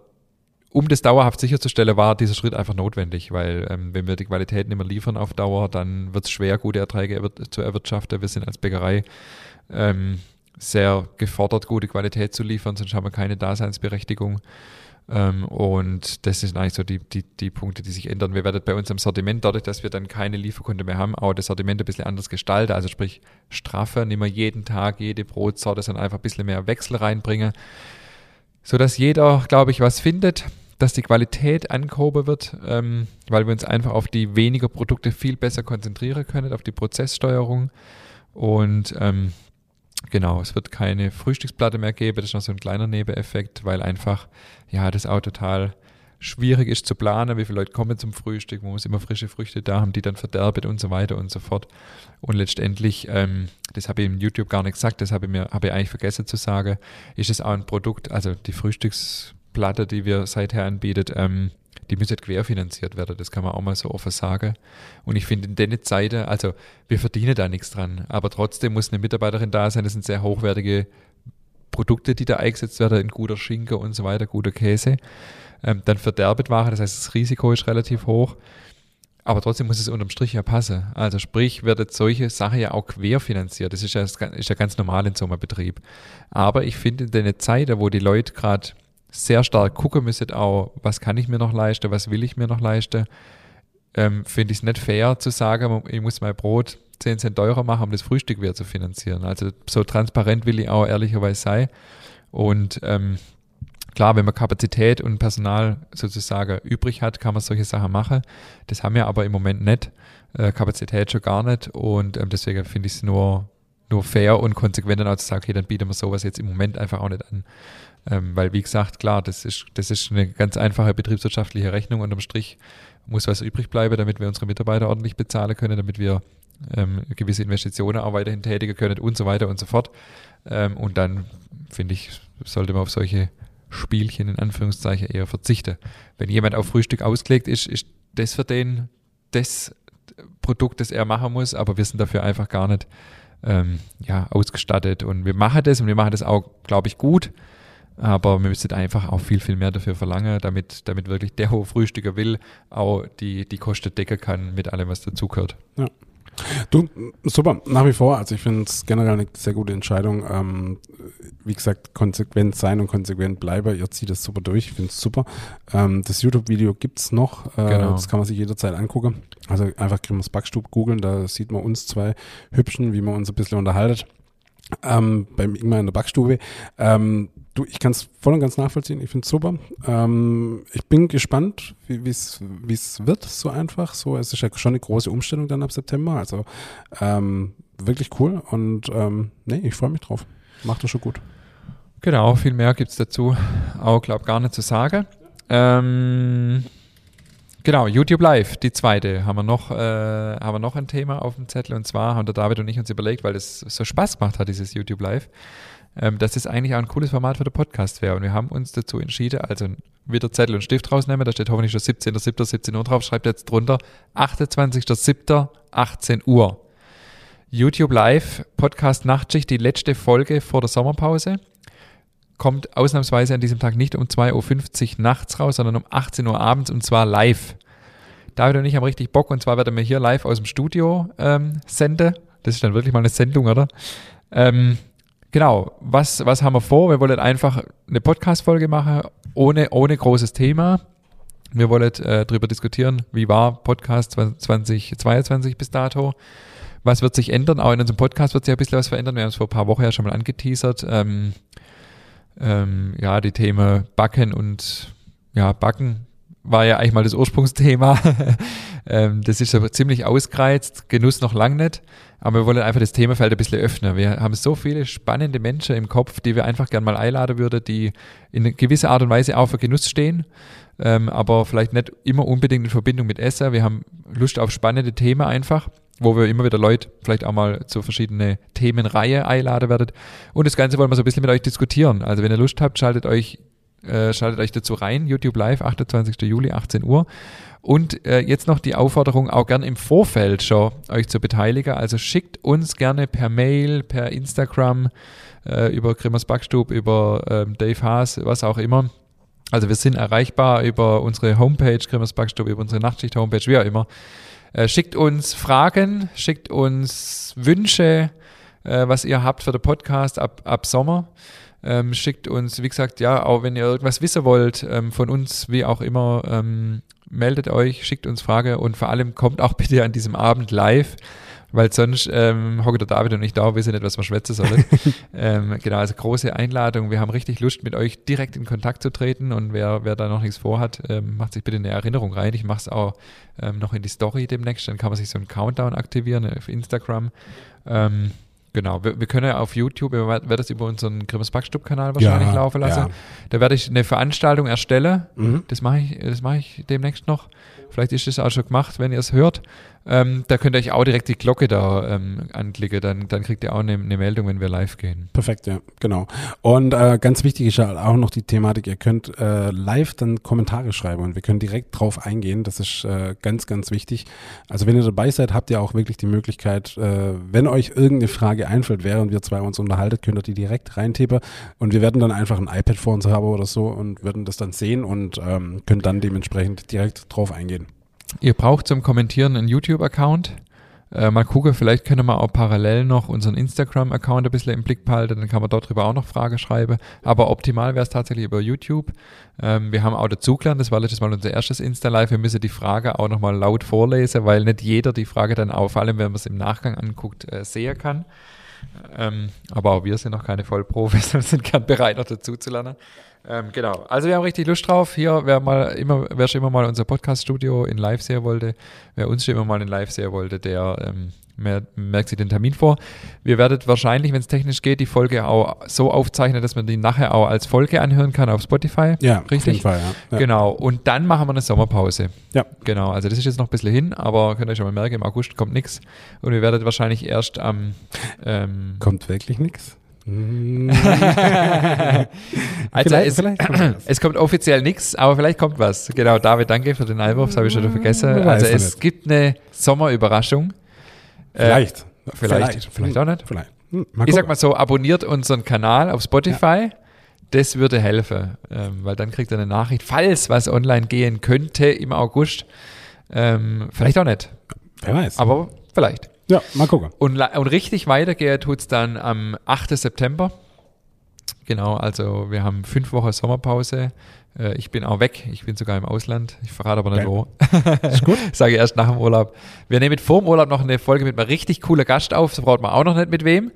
S2: um das dauerhaft sicherzustellen, war dieser Schritt einfach notwendig, weil ähm, wenn wir die Qualität nicht mehr liefern auf Dauer, dann wird es schwer, gute Erträge erwir zu erwirtschaften. Wir sind als Bäckerei ähm, sehr gefordert, gute Qualität zu liefern, sonst haben wir keine Daseinsberechtigung. Ähm, und das sind eigentlich so die, die, die Punkte, die sich ändern. Wir werden bei uns im Sortiment, dadurch, dass wir dann keine Lieferkunde mehr haben, auch das Sortiment ein bisschen anders gestalten. Also sprich, straffer, nicht mehr jeden Tag jede Brotsorte, sondern einfach ein bisschen mehr Wechsel reinbringen. Sodass jeder, glaube ich, was findet, dass die Qualität angehoben wird, ähm, weil wir uns einfach auf die weniger Produkte viel besser konzentrieren können, auf die Prozesssteuerung. Und ähm, Genau, es wird keine Frühstücksplatte mehr geben, das ist noch so ein kleiner Nebeneffekt, weil einfach, ja, das auch total schwierig ist zu planen, wie viele Leute kommen zum Frühstück, man muss immer frische Früchte da haben, die dann verderbet und so weiter und so fort. Und letztendlich, ähm, das habe ich im YouTube gar nicht gesagt, das habe ich mir, habe ich eigentlich vergessen zu sagen, ist es auch ein Produkt, also die Frühstücksplatte, die wir seither anbieten, ähm, die müssen querfinanziert werden, das kann man auch mal so offen sagen. Und ich finde in den Zeiten, also wir verdienen da nichts dran, aber trotzdem muss eine Mitarbeiterin da sein, das sind sehr hochwertige Produkte, die da eingesetzt werden, ein guter Schinken und so weiter, guter Käse. Ähm, dann verderbet Ware, das heißt, das Risiko ist relativ hoch. Aber trotzdem muss es unterm Strich ja passen. Also sprich, wird jetzt solche Sachen ja auch querfinanziert. Das ist ja, ist ja ganz normal in so einem Betrieb. Aber ich finde in den Zeiten, wo die Leute gerade sehr stark gucken müssen, auch, was kann ich mir noch leisten, was will ich mir noch leisten, ähm, finde ich es nicht fair zu sagen, ich muss mein Brot 10 Cent teurer machen, um das Frühstück wieder zu finanzieren. Also so transparent will ich auch ehrlicherweise sein. Und ähm, klar, wenn man Kapazität und Personal sozusagen übrig hat, kann man solche Sachen machen. Das haben wir aber im Moment nicht. Äh, Kapazität schon gar nicht. Und ähm, deswegen finde ich es nur, nur fair und konsequent dann auch zu sagen, okay, dann bieten wir sowas jetzt im Moment einfach auch nicht an. Ähm, weil, wie gesagt, klar, das ist, das ist eine ganz einfache betriebswirtschaftliche Rechnung. Unterm Strich muss was übrig bleiben, damit wir unsere Mitarbeiter ordentlich bezahlen können, damit wir ähm, gewisse Investitionen auch weiterhin tätigen können und so weiter und so fort. Ähm, und dann, finde ich, sollte man auf solche Spielchen in Anführungszeichen eher verzichten. Wenn jemand auf Frühstück ausgelegt ist, ist das für den das Produkt, das er machen muss, aber wir sind dafür einfach gar nicht ähm, ja, ausgestattet. Und wir machen das und wir machen das auch, glaube ich, gut. Aber wir müssen einfach auch viel, viel mehr dafür verlangen, damit, damit wirklich der, wo Frühstücker will, auch die, die Kosten decken kann mit allem, was dazugehört.
S1: Ja. Du, super, nach wie vor. Also ich finde es generell eine sehr gute Entscheidung. Ähm, wie gesagt, konsequent sein und konsequent bleiben. Ihr zieht das super durch. Ich finde es super. Ähm, das YouTube-Video gibt es noch. Äh, genau. Das kann man sich jederzeit angucken. Also einfach Grimmers Backstub googeln. Da sieht man uns zwei Hübschen, wie man uns ein bisschen unterhaltet. Ähm, beim Ingmar in der Backstube. Ähm, Du, ich kann es voll und ganz nachvollziehen. Ich finde es super. Ähm, ich bin gespannt, wie es wird, so einfach. So, es ist ja schon eine große Umstellung dann ab September. Also ähm, wirklich cool. Und ähm, nee, ich freue mich drauf. Macht das schon gut.
S2: Genau, viel mehr gibt es dazu auch, glaube gar nicht zu sagen. Ähm, genau, YouTube Live, die zweite, haben wir, noch, äh, haben wir noch ein Thema auf dem Zettel. Und zwar haben der David und ich uns überlegt, weil es so Spaß gemacht hat, dieses YouTube Live ähm, dass das eigentlich auch ein cooles Format für den Podcast wäre. Und wir haben uns dazu entschieden, also wieder Zettel und Stift rausnehmen, da steht hoffentlich schon 17.07. 17 Uhr drauf, schreibt jetzt drunter 28.07. 18 Uhr. YouTube Live, Podcast Nachtschicht, die letzte Folge vor der Sommerpause. Kommt ausnahmsweise an diesem Tag nicht um 2.50 Uhr nachts raus, sondern um 18 Uhr abends und zwar live. David und ich haben richtig Bock und zwar werden wir hier live aus dem Studio ähm, senden. Das ist dann wirklich mal eine Sendung, oder? Ähm, genau, was, was haben wir vor? Wir wollen einfach eine Podcast-Folge machen, ohne, ohne großes Thema. Wir wollen äh, darüber diskutieren, wie war Podcast 2022 bis dato. Was wird sich ändern? Auch in unserem Podcast wird sich ein bisschen was verändern. Wir haben es vor ein paar Wochen ja schon mal angeteasert. Ähm, ähm, ja, die Themen Backen und ja, Backen war ja eigentlich mal das Ursprungsthema. ähm, das ist aber ziemlich ausgereizt, Genuss noch lang nicht. Aber wir wollen einfach das Themafeld ein bisschen öffnen. Wir haben so viele spannende Menschen im Kopf, die wir einfach gerne mal einladen würden, die in gewisser Art und Weise auch für Genuss stehen, ähm, aber vielleicht nicht immer unbedingt in Verbindung mit Essen. Wir haben Lust auf spannende Themen einfach, wo wir immer wieder Leute vielleicht auch mal zu verschiedene Themenreihe einladen werden. Und das Ganze wollen wir so ein bisschen mit euch diskutieren. Also wenn ihr Lust habt, schaltet euch äh, schaltet euch dazu rein. YouTube Live, 28. Juli, 18 Uhr. Und äh, jetzt noch die Aufforderung, auch gern im Vorfeld schon euch zu beteiligen. Also schickt uns gerne per Mail, per Instagram, äh, über Grimmers Backstub, über ähm, Dave Haas, was auch immer. Also wir sind erreichbar über unsere Homepage, Grimmers Backstub, über unsere Nachtschicht-Homepage, wie auch immer. Äh, schickt uns Fragen, schickt uns Wünsche, äh, was ihr habt für den Podcast ab, ab Sommer. Ähm, schickt uns, wie gesagt, ja, auch wenn ihr irgendwas wissen wollt ähm, von uns, wie auch immer, ähm, meldet euch, schickt uns Frage und vor allem kommt auch bitte an diesem Abend live weil sonst ähm, hocke der David und ich da, wissen nicht, was wir schwätzen sollen. ähm, genau, also große Einladung. Wir haben richtig Lust, mit euch direkt in Kontakt zu treten und wer, wer da noch nichts vorhat, ähm, macht sich bitte eine Erinnerung rein. Ich mache es auch ähm, noch in die Story demnächst, dann kann man sich so einen Countdown aktivieren auf Instagram. Genau, wir, wir, können ja auf YouTube, wir werden das über unseren Grimmers Backstub-Kanal wahrscheinlich ja, laufen lassen. Ja. Da werde ich eine Veranstaltung erstellen. Mhm. Das mache ich, das mache ich demnächst noch. Vielleicht ist das auch schon gemacht, wenn ihr es hört. Ähm, da könnt ihr euch auch direkt die Glocke da ähm, anklicken, dann, dann kriegt ihr auch eine, eine, Meldung, wenn wir live gehen.
S1: Perfekt, ja, genau. Und äh, ganz wichtig ist ja auch noch die Thematik, ihr könnt äh, live dann Kommentare schreiben und wir können direkt drauf eingehen. Das ist äh, ganz, ganz wichtig. Also wenn ihr dabei seid, habt ihr auch wirklich die Möglichkeit, äh, wenn euch irgendeine Frage einfällt, während wir zwei uns unterhalten, könnt ihr die direkt reintippen und wir werden dann einfach ein iPad vor uns haben oder so und werden das dann sehen und ähm, können dann dementsprechend direkt drauf eingehen.
S2: Ihr braucht zum Kommentieren einen YouTube-Account. Äh, mal gucken, vielleicht können wir auch parallel noch unseren Instagram-Account ein bisschen im Blick behalten, dann kann man dort drüber auch noch Fragen schreiben. Aber optimal wäre es tatsächlich über YouTube. Ähm, wir haben auch dazugelernt, das war letztes Mal unser erstes Insta-Live, wir müssen die Frage auch nochmal laut vorlesen, weil nicht jeder die Frage dann auch, vor allem wenn man es im Nachgang anguckt, äh, sehen kann. Ähm, aber auch wir sind noch keine Vollprofis und sind gern bereit, noch dazu zu lernen. Ähm, genau. Also wir haben richtig Lust drauf. Hier, wer mal immer, wer schon immer mal unser Podcast-Studio in Live sehen wollte, wer uns schon immer mal in Live sehen wollte, der ähm, Mer merkt sich den Termin vor. Wir werden wahrscheinlich, wenn es technisch geht, die Folge auch so aufzeichnen, dass man die nachher auch als Folge anhören kann auf Spotify.
S1: Ja, richtig. Auf jeden Fall, ja.
S2: ja. Genau. Und dann machen wir eine Sommerpause.
S1: Ja.
S2: Genau. Also das ist jetzt noch ein bisschen hin, aber könnt ihr schon mal merken, im August kommt nichts. Und wir werden wahrscheinlich erst am ähm,
S1: Kommt wirklich nichts?
S2: also vielleicht, es, vielleicht kommt es, kommt offiziell nichts, aber vielleicht kommt was. Genau, David, danke für den Einwurf, das habe ich schon vergessen. Also es nicht. gibt eine Sommerüberraschung.
S1: Vielleicht.
S2: Äh, vielleicht. Vielleicht, vielleicht auch nicht.
S1: Vielleicht.
S2: Hm, ich sag mal so, abonniert unseren Kanal auf Spotify. Ja. Das würde helfen, ähm, weil dann kriegt ihr eine Nachricht, falls was online gehen könnte im August. Ähm, vielleicht auch nicht.
S1: Wer weiß.
S2: Aber vielleicht.
S1: Ja, mal gucken.
S2: Und, und richtig weitergehen tut es dann am 8. September. Genau, also wir haben fünf Wochen Sommerpause. Äh, ich bin auch weg. Ich bin sogar im Ausland. Ich verrate aber nicht
S1: Geil. wo. Ist gut.
S2: Sage erst nach dem Urlaub. Wir nehmen vor dem Urlaub noch eine Folge mit einem richtig cooler Gast auf. So braucht man auch noch nicht mit wem.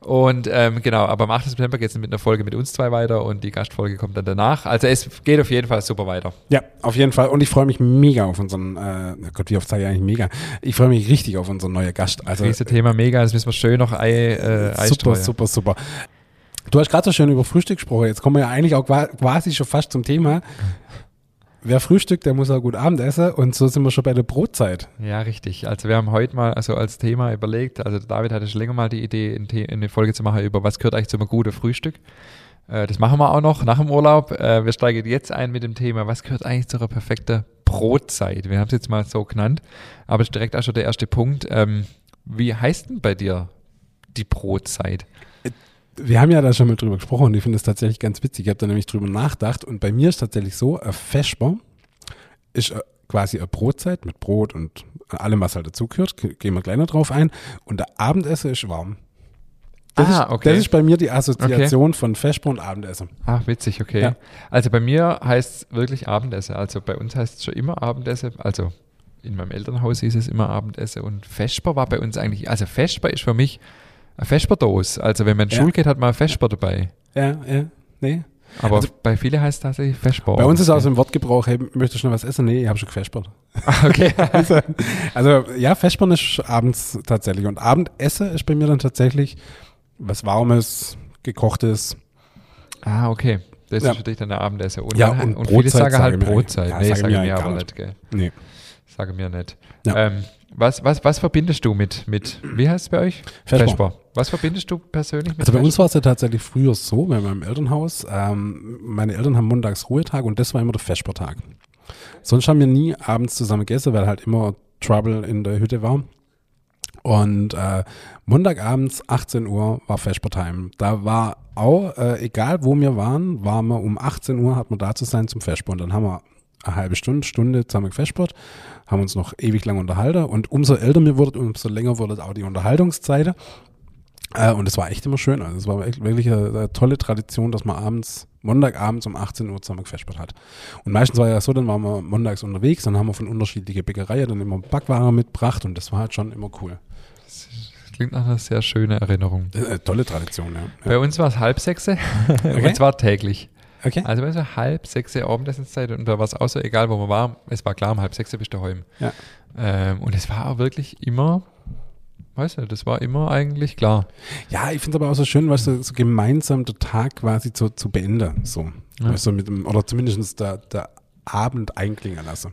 S2: Und ähm, genau, aber am 8. September geht es mit einer Folge mit uns zwei weiter und die Gastfolge kommt dann danach. Also es geht auf jeden Fall super weiter.
S1: Ja, auf jeden Fall. Und ich freue mich mega auf unseren, äh, Gott, wie oft sage ich eigentlich mega? Ich freue mich richtig auf unseren neuen Gast. Also,
S2: Dieses Thema mega, das müssen wir schön noch Ei,
S1: äh, Super, super, super. Du hast gerade so schön über Frühstück gesprochen. Jetzt kommen wir ja eigentlich auch quasi schon fast zum Thema wer frühstückt, der muss auch gut Abend essen und so sind wir schon bei der Brotzeit.
S2: Ja, richtig. Also wir haben heute mal also als Thema überlegt, also David hatte schon länger mal die Idee, eine Folge zu machen über, was gehört eigentlich zu einem guten Frühstück. Äh, das machen wir auch noch nach dem Urlaub. Äh, wir steigen jetzt ein mit dem Thema, was gehört eigentlich zu einer perfekten Brotzeit? Wir haben es jetzt mal so genannt, aber es ist direkt auch schon der erste Punkt. Ähm, wie heißt denn bei dir die Brotzeit?
S1: Wir haben ja da schon mal drüber gesprochen und ich finde es tatsächlich ganz witzig. Ich habe da nämlich drüber nachgedacht und bei mir ist tatsächlich so, ein Vesper ist äh, quasi eine Brotzeit mit Brot und allem, was halt dazugehört. Gehen wir gleich noch drauf ein. Und der Abendessen ist warm. Das, ah, ist, okay. das ist bei mir die Assoziation okay. von Vesper und Abendessen.
S2: Ach, witzig, okay. Ja. Also bei mir heißt es wirklich Abendessen. Also bei uns heißt es schon immer Abendessen. Also in meinem Elternhaus hieß es immer Abendessen und Vesper war bei uns eigentlich, also Vesper ist für mich eine Vesperdose. Also wenn man in die ja. Schule geht, hat man eine Vesper dabei.
S1: Ja, ja, nee.
S2: Aber also, bei vielen heißt es tatsächlich Vesper.
S1: Bei uns ist auch so im Wortgebrauch, hey, möchtest du noch was essen? Nee, ich habe schon gefespert.
S2: Okay.
S1: also, also, ja, Vespern ist abends tatsächlich. Und Abendessen ist bei mir dann tatsächlich was Warmes, Gekochtes.
S2: Ah, okay. Das ja. ist für dich dann der Abendessen.
S1: Und, ja,
S2: und, und viele sagen halt Brotzeit. Ja,
S1: nee, sage
S2: mir,
S1: mir aber nicht.
S2: Gell.
S1: Nee.
S2: Sage mir nicht. Ja. Ähm, was, was, was verbindest du mit, mit, wie heißt es bei euch?
S1: Vesper.
S2: Was verbindest du persönlich mit
S1: Also bei uns war es ja tatsächlich früher so, bei meinem Elternhaus, ähm, meine Eltern haben montags Ruhetag und das war immer der Vespertag. Sonst haben wir nie abends zusammen gegessen, weil halt immer Trouble in der Hütte war. Und äh, Montagabends 18 Uhr war Vespertime. Da war auch, äh, egal wo wir waren, waren wir um 18 Uhr, hat man da zu sein zum Vesper. Und dann haben wir eine halbe Stunde, Stunde zusammen gefespert, haben uns noch ewig lang unterhalten und umso älter wir wurden, umso länger wurde auch die Unterhaltungszeit. Äh, und es war echt immer schön. Also es war wirklich eine, eine, tolle Tradition, dass man abends, Montagabends um 18 Uhr zusammen gefespert hat. Und meistens war ja so, dann waren wir montags unterwegs, dann haben wir von unterschiedlichen Bäckereien dann immer Backwaren mitgebracht und das war halt schon immer cool.
S2: Das klingt nach einer sehr schönen Erinnerung.
S1: Äh, tolle Tradition, ja.
S2: Bei uns war es halb sechs okay. und zwar täglich.
S1: Okay.
S2: Also uns war halb sechs Abendessenszeit und da war es auch so, egal wo man war, es war klar, um halb sechs bist du heim.
S1: Ja.
S2: Ähm, und es war auch wirklich immer Weißt du, das war immer eigentlich klar.
S1: Ja, ich finde es aber auch so schön, weißt du, so gemeinsam der Tag quasi zu, zu beenden. So. Ja. Weißt du, mit dem, oder zumindest der, der Abend einklingen lassen.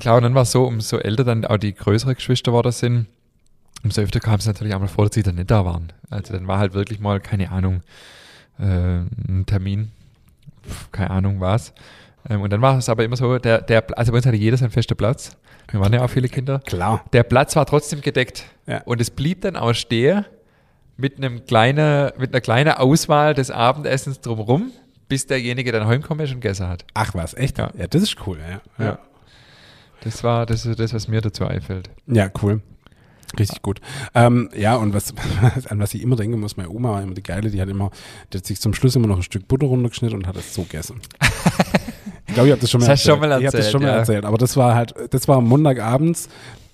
S2: Klar, und dann war es so, umso älter dann auch die größeren Geschwister war das sind, umso öfter kam es natürlich auch mal vor, dass sie dann nicht da waren. Also dann war halt wirklich mal, keine Ahnung, äh, ein Termin, keine Ahnung was. Ähm, und dann war es aber immer so, der, der, also bei uns hatte jeder seinen festen Platz. Wir waren ja auch viele Kinder.
S1: Klar.
S2: Der Platz war trotzdem gedeckt.
S1: Ja.
S2: Und es blieb dann auch stehen mit, einem kleinen, mit einer kleinen Auswahl des Abendessens drumherum, bis derjenige dann heimkommt und gegessen hat.
S1: Ach was, echt? Ja, ja das ist cool. Ja.
S2: ja. Das war das, das, was mir dazu einfällt.
S1: Ja, cool. Richtig gut. Ähm, ja, und was, an was ich immer denken muss, meine Oma war immer die Geile, die hat immer, die hat sich zum Schluss immer noch ein Stück Butter runtergeschnitten und hat es so gegessen. ich glaube, ich habe das schon mal
S2: das
S1: erzählt.
S2: Schon mal erzählt.
S1: Ich habe das schon mal
S2: ja.
S1: erzählt. Aber das war halt, das war Montagabends.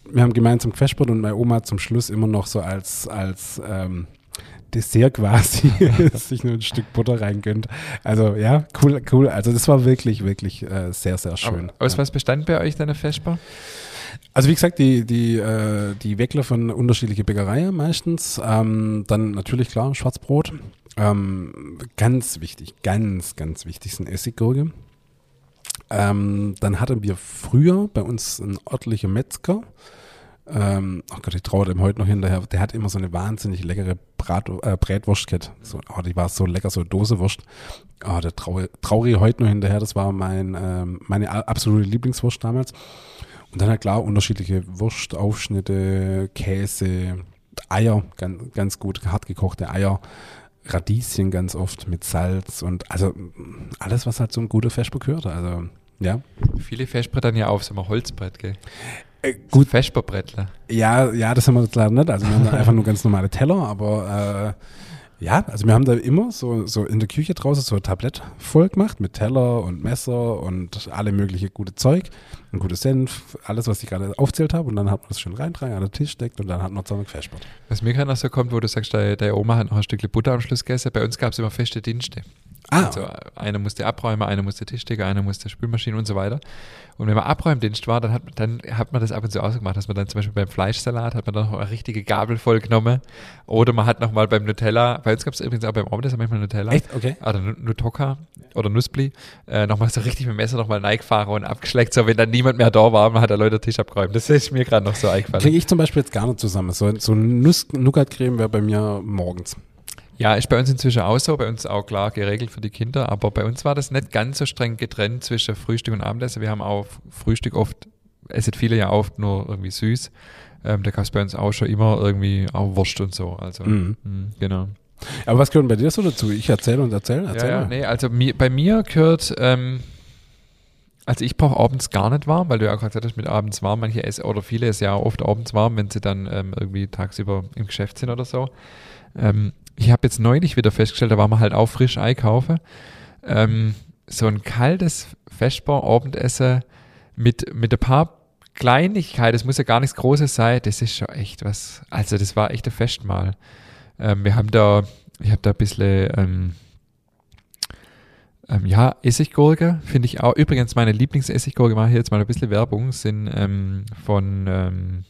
S1: Wir haben gemeinsam Quersport und meine Oma hat zum Schluss immer noch so als, als ähm, Dessert quasi sich nur ein Stück Butter reingönnt. Also ja, cool, cool. Also das war wirklich, wirklich äh, sehr, sehr schön.
S2: Aus
S1: ja.
S2: was bestand bei euch deine Vesper?
S1: Also wie gesagt, die, die, äh, die Weckler von unterschiedlichen Bäckereien meistens. Ähm, dann natürlich klar, Schwarzbrot. Ähm, ganz wichtig, ganz, ganz wichtig sind Essiggurke. Ähm, dann hatten wir früher bei uns einen örtlichen Metzger. Ähm, oh Gott, ich traue dem heute noch hinterher. Der hat immer so eine wahnsinnig leckere Brat, äh, Bratwurstkette. So, oh, die war so lecker, so Dosewurst. Oh, der traue, traue ich heute noch hinterher. Das war mein, ähm, meine absolute Lieblingswurst damals. Und dann halt klar unterschiedliche Wurstaufschnitte, Käse, Eier, ganz, ganz gut hart gekochte Eier, Radieschen ganz oft mit Salz und also alles, was halt so ein guter Vesper gehört. Also, ja.
S2: Viele Vesperbretter ja auf so einem Holzbrett, gell?
S1: Äh, gut.
S2: Vesperbrettler.
S1: Ja, ja, das haben wir jetzt leider nicht. Also wir haben da einfach nur ganz normale Teller, aber äh, ja, also wir haben da immer so, so in der Küche draußen so ein Tablett voll gemacht mit Teller und Messer und alle mögliche gute Zeug, ein gutes Senf, alles, was ich gerade aufzählt habe und dann hat man das schön reintragen, an den Tisch steckt und dann hat man zusammen gefespert.
S2: Was mir gerade noch so kommt, wo du sagst, deine, deine Oma hat noch ein Stückchen Butter am Schluss gegessen, bei uns gab es immer feste Dienste.
S1: Ah.
S2: Also einer musste abräumen, einer musste Tisch decken, einer musste Spülmaschine und so weiter. Und wenn man Abräumdienst war, dann hat, dann hat man das ab und zu ausgemacht, dass man dann zum Beispiel beim Fleischsalat hat man dann noch eine richtige Gabel voll genommen. Oder man hat nochmal beim Nutella, bei uns gab es übrigens auch beim Omelette manchmal Nutella.
S1: Echt? Okay.
S2: Oder Nutoka oder Nussbli. Äh, nochmal so richtig mit dem Messer nochmal reingefahren und abgeschleckt, so wenn dann niemand mehr da war, man hat der Leute Tisch abgeräumt. Das ist mir gerade noch so eingefallen.
S1: Kriege ich zum Beispiel jetzt gar nicht zusammen. So, so Nuss-Nougat-Creme wäre bei mir morgens.
S2: Ja, ist bei uns inzwischen auch so, bei uns auch klar geregelt für die Kinder, aber bei uns war das nicht ganz so streng getrennt zwischen Frühstück und Abendessen. Wir haben auch Frühstück oft, essen viele ja oft nur irgendwie süß. Ähm, da gab es bei uns auch schon immer irgendwie auch Wurst und so. Also,
S1: Mhm.
S2: mh, genau.
S1: Aber was gehört bei dir so dazu? Ich erzähle und erzähle, erzähl
S2: Ja, ja, nee, also mi, bei mir gehört, ähm, also ich brauche abends gar nicht warm, weil du ja auch gerade gesagt hast, mit abends warm, manche essen oder viele essen ja oft abends warm, wenn sie dann ähm, irgendwie tagsüber im Geschäft sind oder so. Ähm, ich habe jetzt neulich wieder festgestellt, da waren wir halt auch frisch einkaufen. Ähm, so ein kaltes Vesper-Abendessen mit, mit ein paar Kleinigkeiten, es muss ja gar nichts Großes sein, das ist schon echt was, also das war echt ein Festmahl. Ähm, wir haben da, ich habe da ein bisschen, ähm, ähm, ja, Essiggurke finde ich auch. Übrigens, meine Lieblingsessiggurke, mache ich jetzt mal ein bisschen Werbung, sind ähm, von ähm,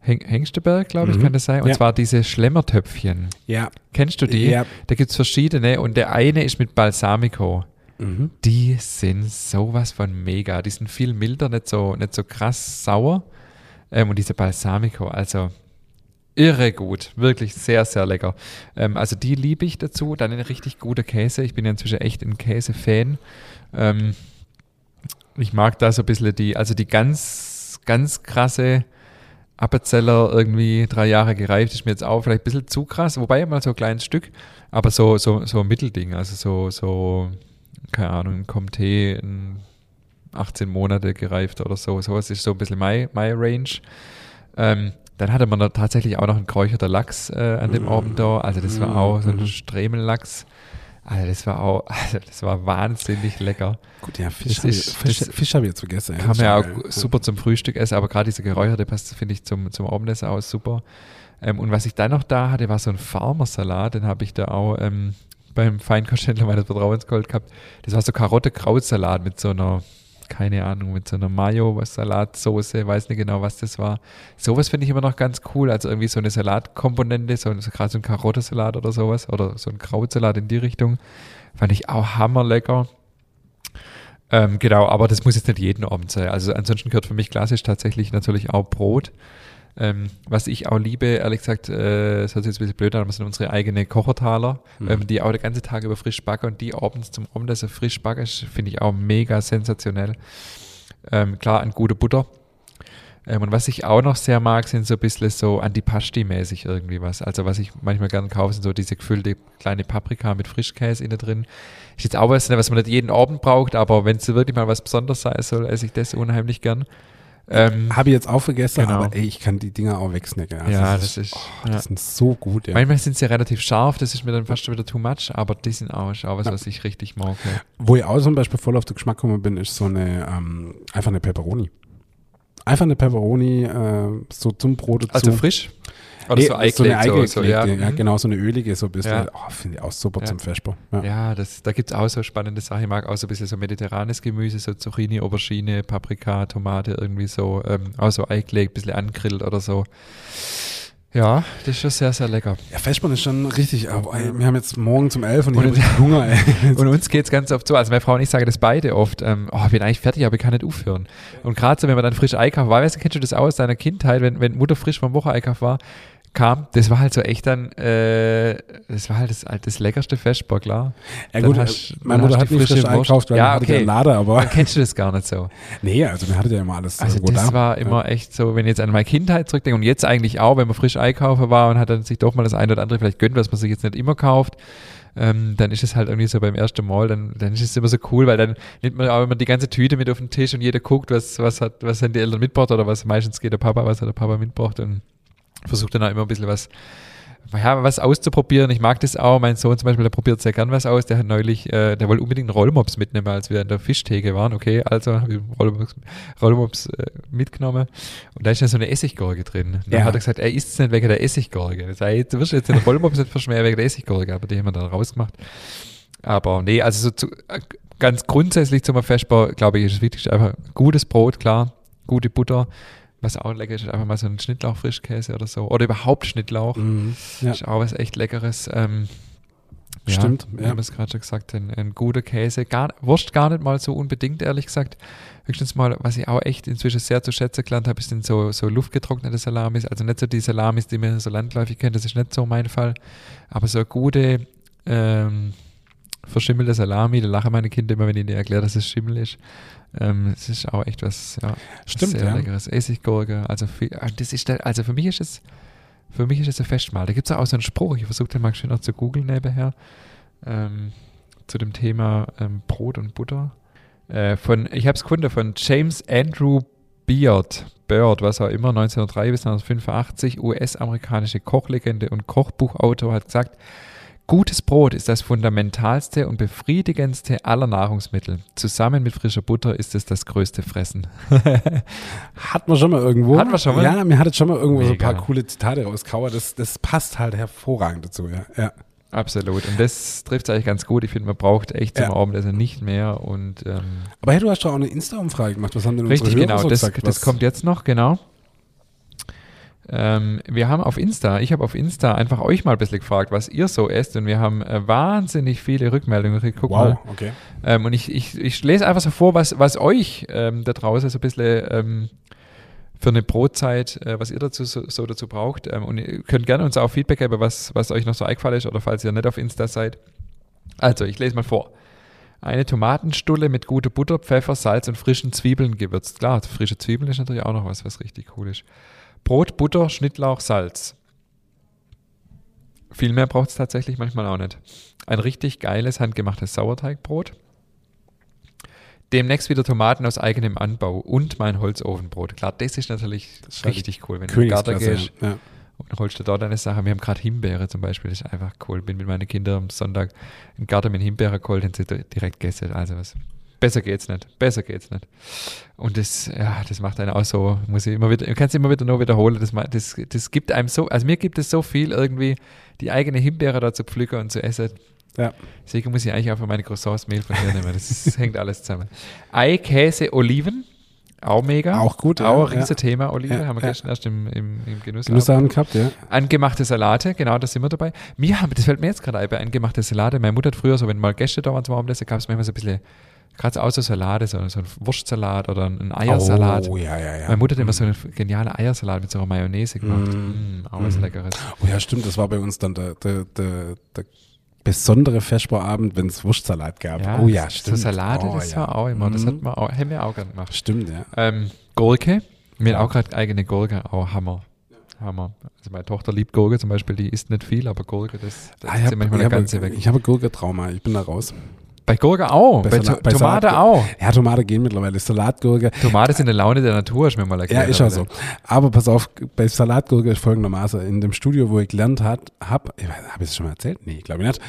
S2: Heng Hengsteberg, glaube ich,
S1: Mhm.
S2: kann das sein. Und
S1: Ja.
S2: zwar diese Schlemmertöpfchen.
S1: Ja.
S2: Kennst du die?
S1: Ja.
S2: Da gibt es verschiedene und der eine ist mit Balsamico.
S1: Mhm.
S2: Die sind sowas von mega. Die sind viel milder, nicht so, nicht so krass sauer. Ähm, und diese Balsamico, also irre gut. Wirklich sehr, sehr lecker. Ähm, also die liebe ich dazu. Dann ein richtig guter Käse. Ich bin ja inzwischen echt ein Käse-Fan. Ähm, ich mag da so ein bisschen die, also die ganz, ganz krasse Appenzeller irgendwie drei Jahre gereift, ist mir jetzt auch vielleicht ein bisschen zu krass, wobei mal so ein kleines Stück, aber so, so, so ein Mittelding, also so, so, keine Ahnung, ein Comté, ein 18 Monate gereift oder so, sowas ist so ein bisschen my, my Range. Ähm, Dann hatte man da tatsächlich auch noch einen kräucherter Lachs äh, an dem Abend da. Also das war auch so ein Stremellachs. Also das war auch, also das war wahnsinnig lecker.
S1: Gut, ja, Fisch,
S2: Das
S1: habe
S2: ist-
S1: ich, Fisch, Fisch habe ich jetzt vergessen.
S2: Kann man ja auch
S1: Schade,
S2: super zum Frühstück essen, aber gerade diese geräucherte passt, finde ich, zum, zum Abendessen auch super. Ähm, und was ich dann noch da hatte, war so ein Farmersalat, den habe ich da auch ähm, beim Feinkosthändler meines Vertrauensgold gehabt. Das war so Karotte-Krautsalat mit so einer, keine Ahnung, mit so einer Mayo-Salatsoße, weiß nicht genau, was das war. Sowas finde ich immer noch ganz cool, also irgendwie so eine Salatkomponente, so, so gerade so ein Karottensalat oder sowas oder so ein Krautsalat in die Richtung. Fand ich auch hammerlecker. Ähm, genau, aber das muss jetzt nicht jeden Abend sein. Also ansonsten gehört für mich klassisch tatsächlich natürlich auch Brot. Ähm, was ich auch liebe, ehrlich gesagt, äh, das hört sich jetzt ein bisschen blöd an, aber es sind unsere eigene Kochertaler,
S1: Mhm.
S2: ähm, die auch den ganzen Tag über frisch backen und die abends zum Abendessen frisch backen, finde ich auch mega sensationell. Ähm, klar, an gute Butter. Ähm, und was ich auch noch sehr mag, sind so ein bisschen so Antipasti-mäßig irgendwie was. Also was ich manchmal gerne kaufe, sind so diese gefüllte kleine Paprika mit Frischkäse innen drin. Ist jetzt auch was, was man nicht jeden Abend braucht, aber wenn es wirklich mal was Besonderes sein soll, esse ich das unheimlich gern. Ähm,
S1: Habe ich jetzt auch vergessen,
S2: Genau.
S1: aber ey, ich kann die Dinger auch wegsnacken. Also
S2: ja, das ist.
S1: oh,
S2: ja.
S1: das sind so gut, ja.
S2: Manchmal sind sie relativ scharf, das ist mir dann fast schon wieder too much, aber die sind auch, ist auch was, was ich richtig mag. Ja.
S1: Wo ich auch zum Beispiel voll auf den Geschmack gekommen bin, ist so eine, ähm, einfach eine Pepperoni. Einfach eine Pepperoni, äh, so zum Brot dazu.
S2: Also frisch? Oder
S1: Nee,
S2: so
S1: so eine
S2: eingelegt? so, ja.
S1: ja,
S2: Mhm.
S1: genau, so eine ölige, so ein bisschen.
S2: Ja.
S1: Oh, finde ich auch super
S2: Ja.
S1: zum Vesper. Ja.
S2: Ja, das, da gibt es auch so spannende Sachen. Ich mag auch so ein bisschen so mediterranes Gemüse, so Zucchini, Aubergine, Paprika, Tomate, irgendwie so, ähm, auch so eingelegt, ein bisschen angrillt oder so. Ja, das ist schon sehr, sehr lecker.
S1: Ja, Vesper ist schon richtig, aber ey, wir haben jetzt morgen zum elf und ich
S2: Und-
S1: habe richtig Hunger, ey.
S2: Und uns geht es ganz oft so, also meine Frau und ich sagen das beide oft, ähm, oh, ich bin eigentlich fertig, aber ich kann nicht aufhören. Und gerade so, wenn man dann frisch einkauft war, weißt du, kennst du das aus deiner Kindheit, wenn, wenn Mutter frisch vom Woche einkauft war, kam, das war halt so echt dann, äh, das war halt das, das leckerste Vesper, klar.
S1: Ja
S2: Dann
S1: gut,
S2: hast-
S1: äh, meine Mutter hat nicht frisch einkauft, weil
S2: Ja,
S1: ja, hatte
S2: okay.
S1: Lader, aber
S2: Dann kennst du das gar nicht so.
S1: nee, also mir hattet ja immer alles
S2: Also das
S1: da.
S2: war immer echt so, wenn ich jetzt an meine Kindheit zurückdenke und jetzt eigentlich auch, wenn man frisch einkaufen war und hat dann sich doch mal das eine oder andere vielleicht gönnt, was man sich jetzt nicht immer kauft, ähm, dann ist es halt irgendwie so beim ersten Mal, dann, dann ist es immer so cool, weil dann nimmt man auch immer die ganze Tüte mit auf den Tisch und jeder guckt, was, was hat, was haben die Eltern mitgebracht oder was meistens geht der Papa, was hat der Papa mitgebracht und versucht dann auch immer ein bisschen was ja, was auszuprobieren. Ich mag das auch. Mein Sohn zum Beispiel, der probiert sehr gern was aus. Der hat neulich, äh, der wollte unbedingt einen Rollmops mitnehmen, als wir in der Fischtheke waren. Okay, also habe ich Rollmops, Rollmops äh, mitgenommen. Und da ist ja so eine Essiggurke drin. Und dann
S1: Ja.
S2: hat er gesagt, er isst es nicht wegen der Essiggurke. Das heißt, du wirst jetzt den Rollmops nicht verschmähen wegen der Essiggurke, aber die haben wir dann rausgemacht. Aber nee, also so zu, äh, ganz grundsätzlich zum Vesper, glaube ich, ist das Wichtigste einfach gutes Brot, klar, gute Butter. Was auch lecker ist, einfach mal so ein Schnittlauch-Frischkäse oder so. Oder überhaupt Schnittlauch.
S1: Mhm. Ja.
S2: Ist auch was echt Leckeres. Ähm,
S1: Stimmt,
S2: Wir
S1: ja.
S2: haben es gerade schon gesagt, ein, ein guter Käse. Gar, Wurst gar nicht mal so unbedingt, ehrlich gesagt. Höchstens mal, was ich auch echt inzwischen sehr zu schätzen gelernt habe, sind so, so luftgetrocknete Salamis. Also nicht so die Salamis, die man so landläufig kennt, das ist nicht so mein Fall. Aber so eine gute, ähm, verschimmelte Salami, da lachen meine Kinder immer, wenn ich ihnen erkläre, dass es Schimmel ist. Ähm, es ist auch echt was, ja,
S1: Stimmt,
S2: sehr
S1: ja.
S2: leckeres. Essiggurke, also viel, ah, das ist, also für mich ist es, für mich ist es ein Festmahl. Da gibt es auch so einen Spruch, ich versuche den mal schön noch zu googeln nebenher, ähm, zu dem Thema ähm, Brot und Butter. Äh, von, ich habe es gefunden von James Andrew Beard, Bird, was auch immer, 1903 bis 1985, US-amerikanische Kochlegende und Kochbuchautor, hat gesagt, Gutes Brot ist das fundamentalste und befriedigendste aller Nahrungsmittel. Zusammen mit frischer Butter ist es das größte Fressen.
S1: Hat man schon mal irgendwo.
S2: Hat man schon mal?
S1: Ja, mir hattet schon mal irgendwo so ein
S2: Mega.
S1: paar coole Zitate rauskauert. Das, das passt halt hervorragend dazu, ja. ja.
S2: Absolut. Und das trifft eigentlich ganz gut. Ich finde, man braucht echt zum
S1: Ja.
S2: Abendessen nicht mehr. Und ähm,
S1: Aber hey, du hast doch auch eine Insta-Umfrage gemacht. Was haben denn
S2: richtig,
S1: unsere Hörer
S2: genau.
S1: so
S2: Das,
S1: gesagt?
S2: das kommt jetzt noch, genau. Ähm, wir haben auf Insta, ich habe auf Insta einfach euch mal ein bisschen gefragt, was ihr so esst. Und wir haben äh, wahnsinnig viele Rückmeldungen. Ich guck mal.
S1: Wow, okay.
S2: Ähm, und ich, ich, ich lese einfach so vor, was, was euch ähm, da draußen so ein bisschen ähm, für eine Brotzeit, äh, was ihr dazu so, so dazu braucht. Ähm, und ihr könnt gerne uns auch Feedback geben, was, was euch noch so eingefallen ist oder falls ihr nicht auf Insta seid. Also, ich lese mal vor. Eine Tomatenstulle mit guter Butter, Pfeffer, Salz und frischen Zwiebeln gewürzt. Klar, frische Zwiebeln ist natürlich auch noch was, was richtig cool ist. Brot, Butter, Schnittlauch, Salz. Viel mehr braucht es tatsächlich manchmal auch nicht. Ein richtig geiles, handgemachtes Sauerteigbrot. Demnächst wieder Tomaten aus eigenem Anbau und mein Holzofenbrot. Klar, das ist natürlich
S1: Das ist halt
S2: richtig cool, wenn du in den Garten gehst
S1: Ja.
S2: und holst du dort deine Sachen. Wir haben gerade Himbeere zum Beispiel, das ist einfach cool. Bin mit meinen Kindern am Sonntag im Garten mit Himbeere geholt und sie direkt gegessen. Also was. Besser geht's nicht. Besser geht's nicht. Und das, ja, das macht einen auch so, muss ich immer wieder, du kannst immer wieder nur wiederholen. Das, das, das gibt einem so, also mir gibt es so viel irgendwie, die eigene Himbeere da zu pflücken und zu essen.
S1: Ja.
S2: Deswegen muss ich eigentlich auch für meine Croissants Mehl von hier nehmen. Das hängt alles zusammen. Ei, Käse, Oliven. Auch mega.
S1: Auch gut, ja,
S2: Auch ein
S1: ja.
S2: Thema, Oliven.
S1: Ja,
S2: haben wir
S1: ja.
S2: gestern erst im, im, im Genuss.
S1: Gehabt, ja.
S2: Angemachte Salate, genau, da sind wir dabei. Mir haben, das fällt mir jetzt gerade ein, bei angemachte Salate. Meine Mutter hat früher so, wenn mal Gäste da waren zum Abendessen, gab es manchmal so ein bisschen, gerade so so Salate, so, so ein Wurstsalat oder ein Eiersalat.
S1: Oh, ja, ja, ja.
S2: Meine Mutter hat immer so einen genialen Eiersalat mit so einer Mayonnaise gemacht.
S1: Mm.
S2: Mm, auch was
S1: Mm.
S2: Leckeres.
S1: Oh ja, stimmt, das war bei uns dann der, der, der, der besondere Vesperabend, wenn es Wurstsalat gab. oh ja, stimmt.
S2: So Salate,
S1: oh,
S2: das
S1: ja.
S2: war auch immer, das
S1: Mhm.
S2: hat man auch, haben wir auch gerne gemacht.
S1: Stimmt, ja.
S2: Ähm, Gurke, mir
S1: Ja.
S2: auch gerade eigene Gurke, auch Hammer. Hammer. Also meine Tochter liebt Gurke zum Beispiel, die isst nicht viel, aber Gurke, das, das
S1: Ah,
S2: ist manchmal eine
S1: hab,
S2: ganze weg.
S1: ich habe Gurke-Trauma, ich bin da raus.
S2: Bei Gurke auch, bei,
S1: Salat- bei
S2: Tomate
S1: Salat-
S2: auch.
S1: Ja, Tomate gehen mittlerweile, Salatgurke.
S2: Tomate sind eine Laune der Natur, hast du mir mal
S1: Ja,
S2: erklärt.
S1: ist auch so. Aber pass auf, bei Salatgurke ist folgendermaßen, in dem Studio, wo ich gelernt hat, hab, ich weiß, habe ich es schon mal erzählt? Nee, glaube ich nicht.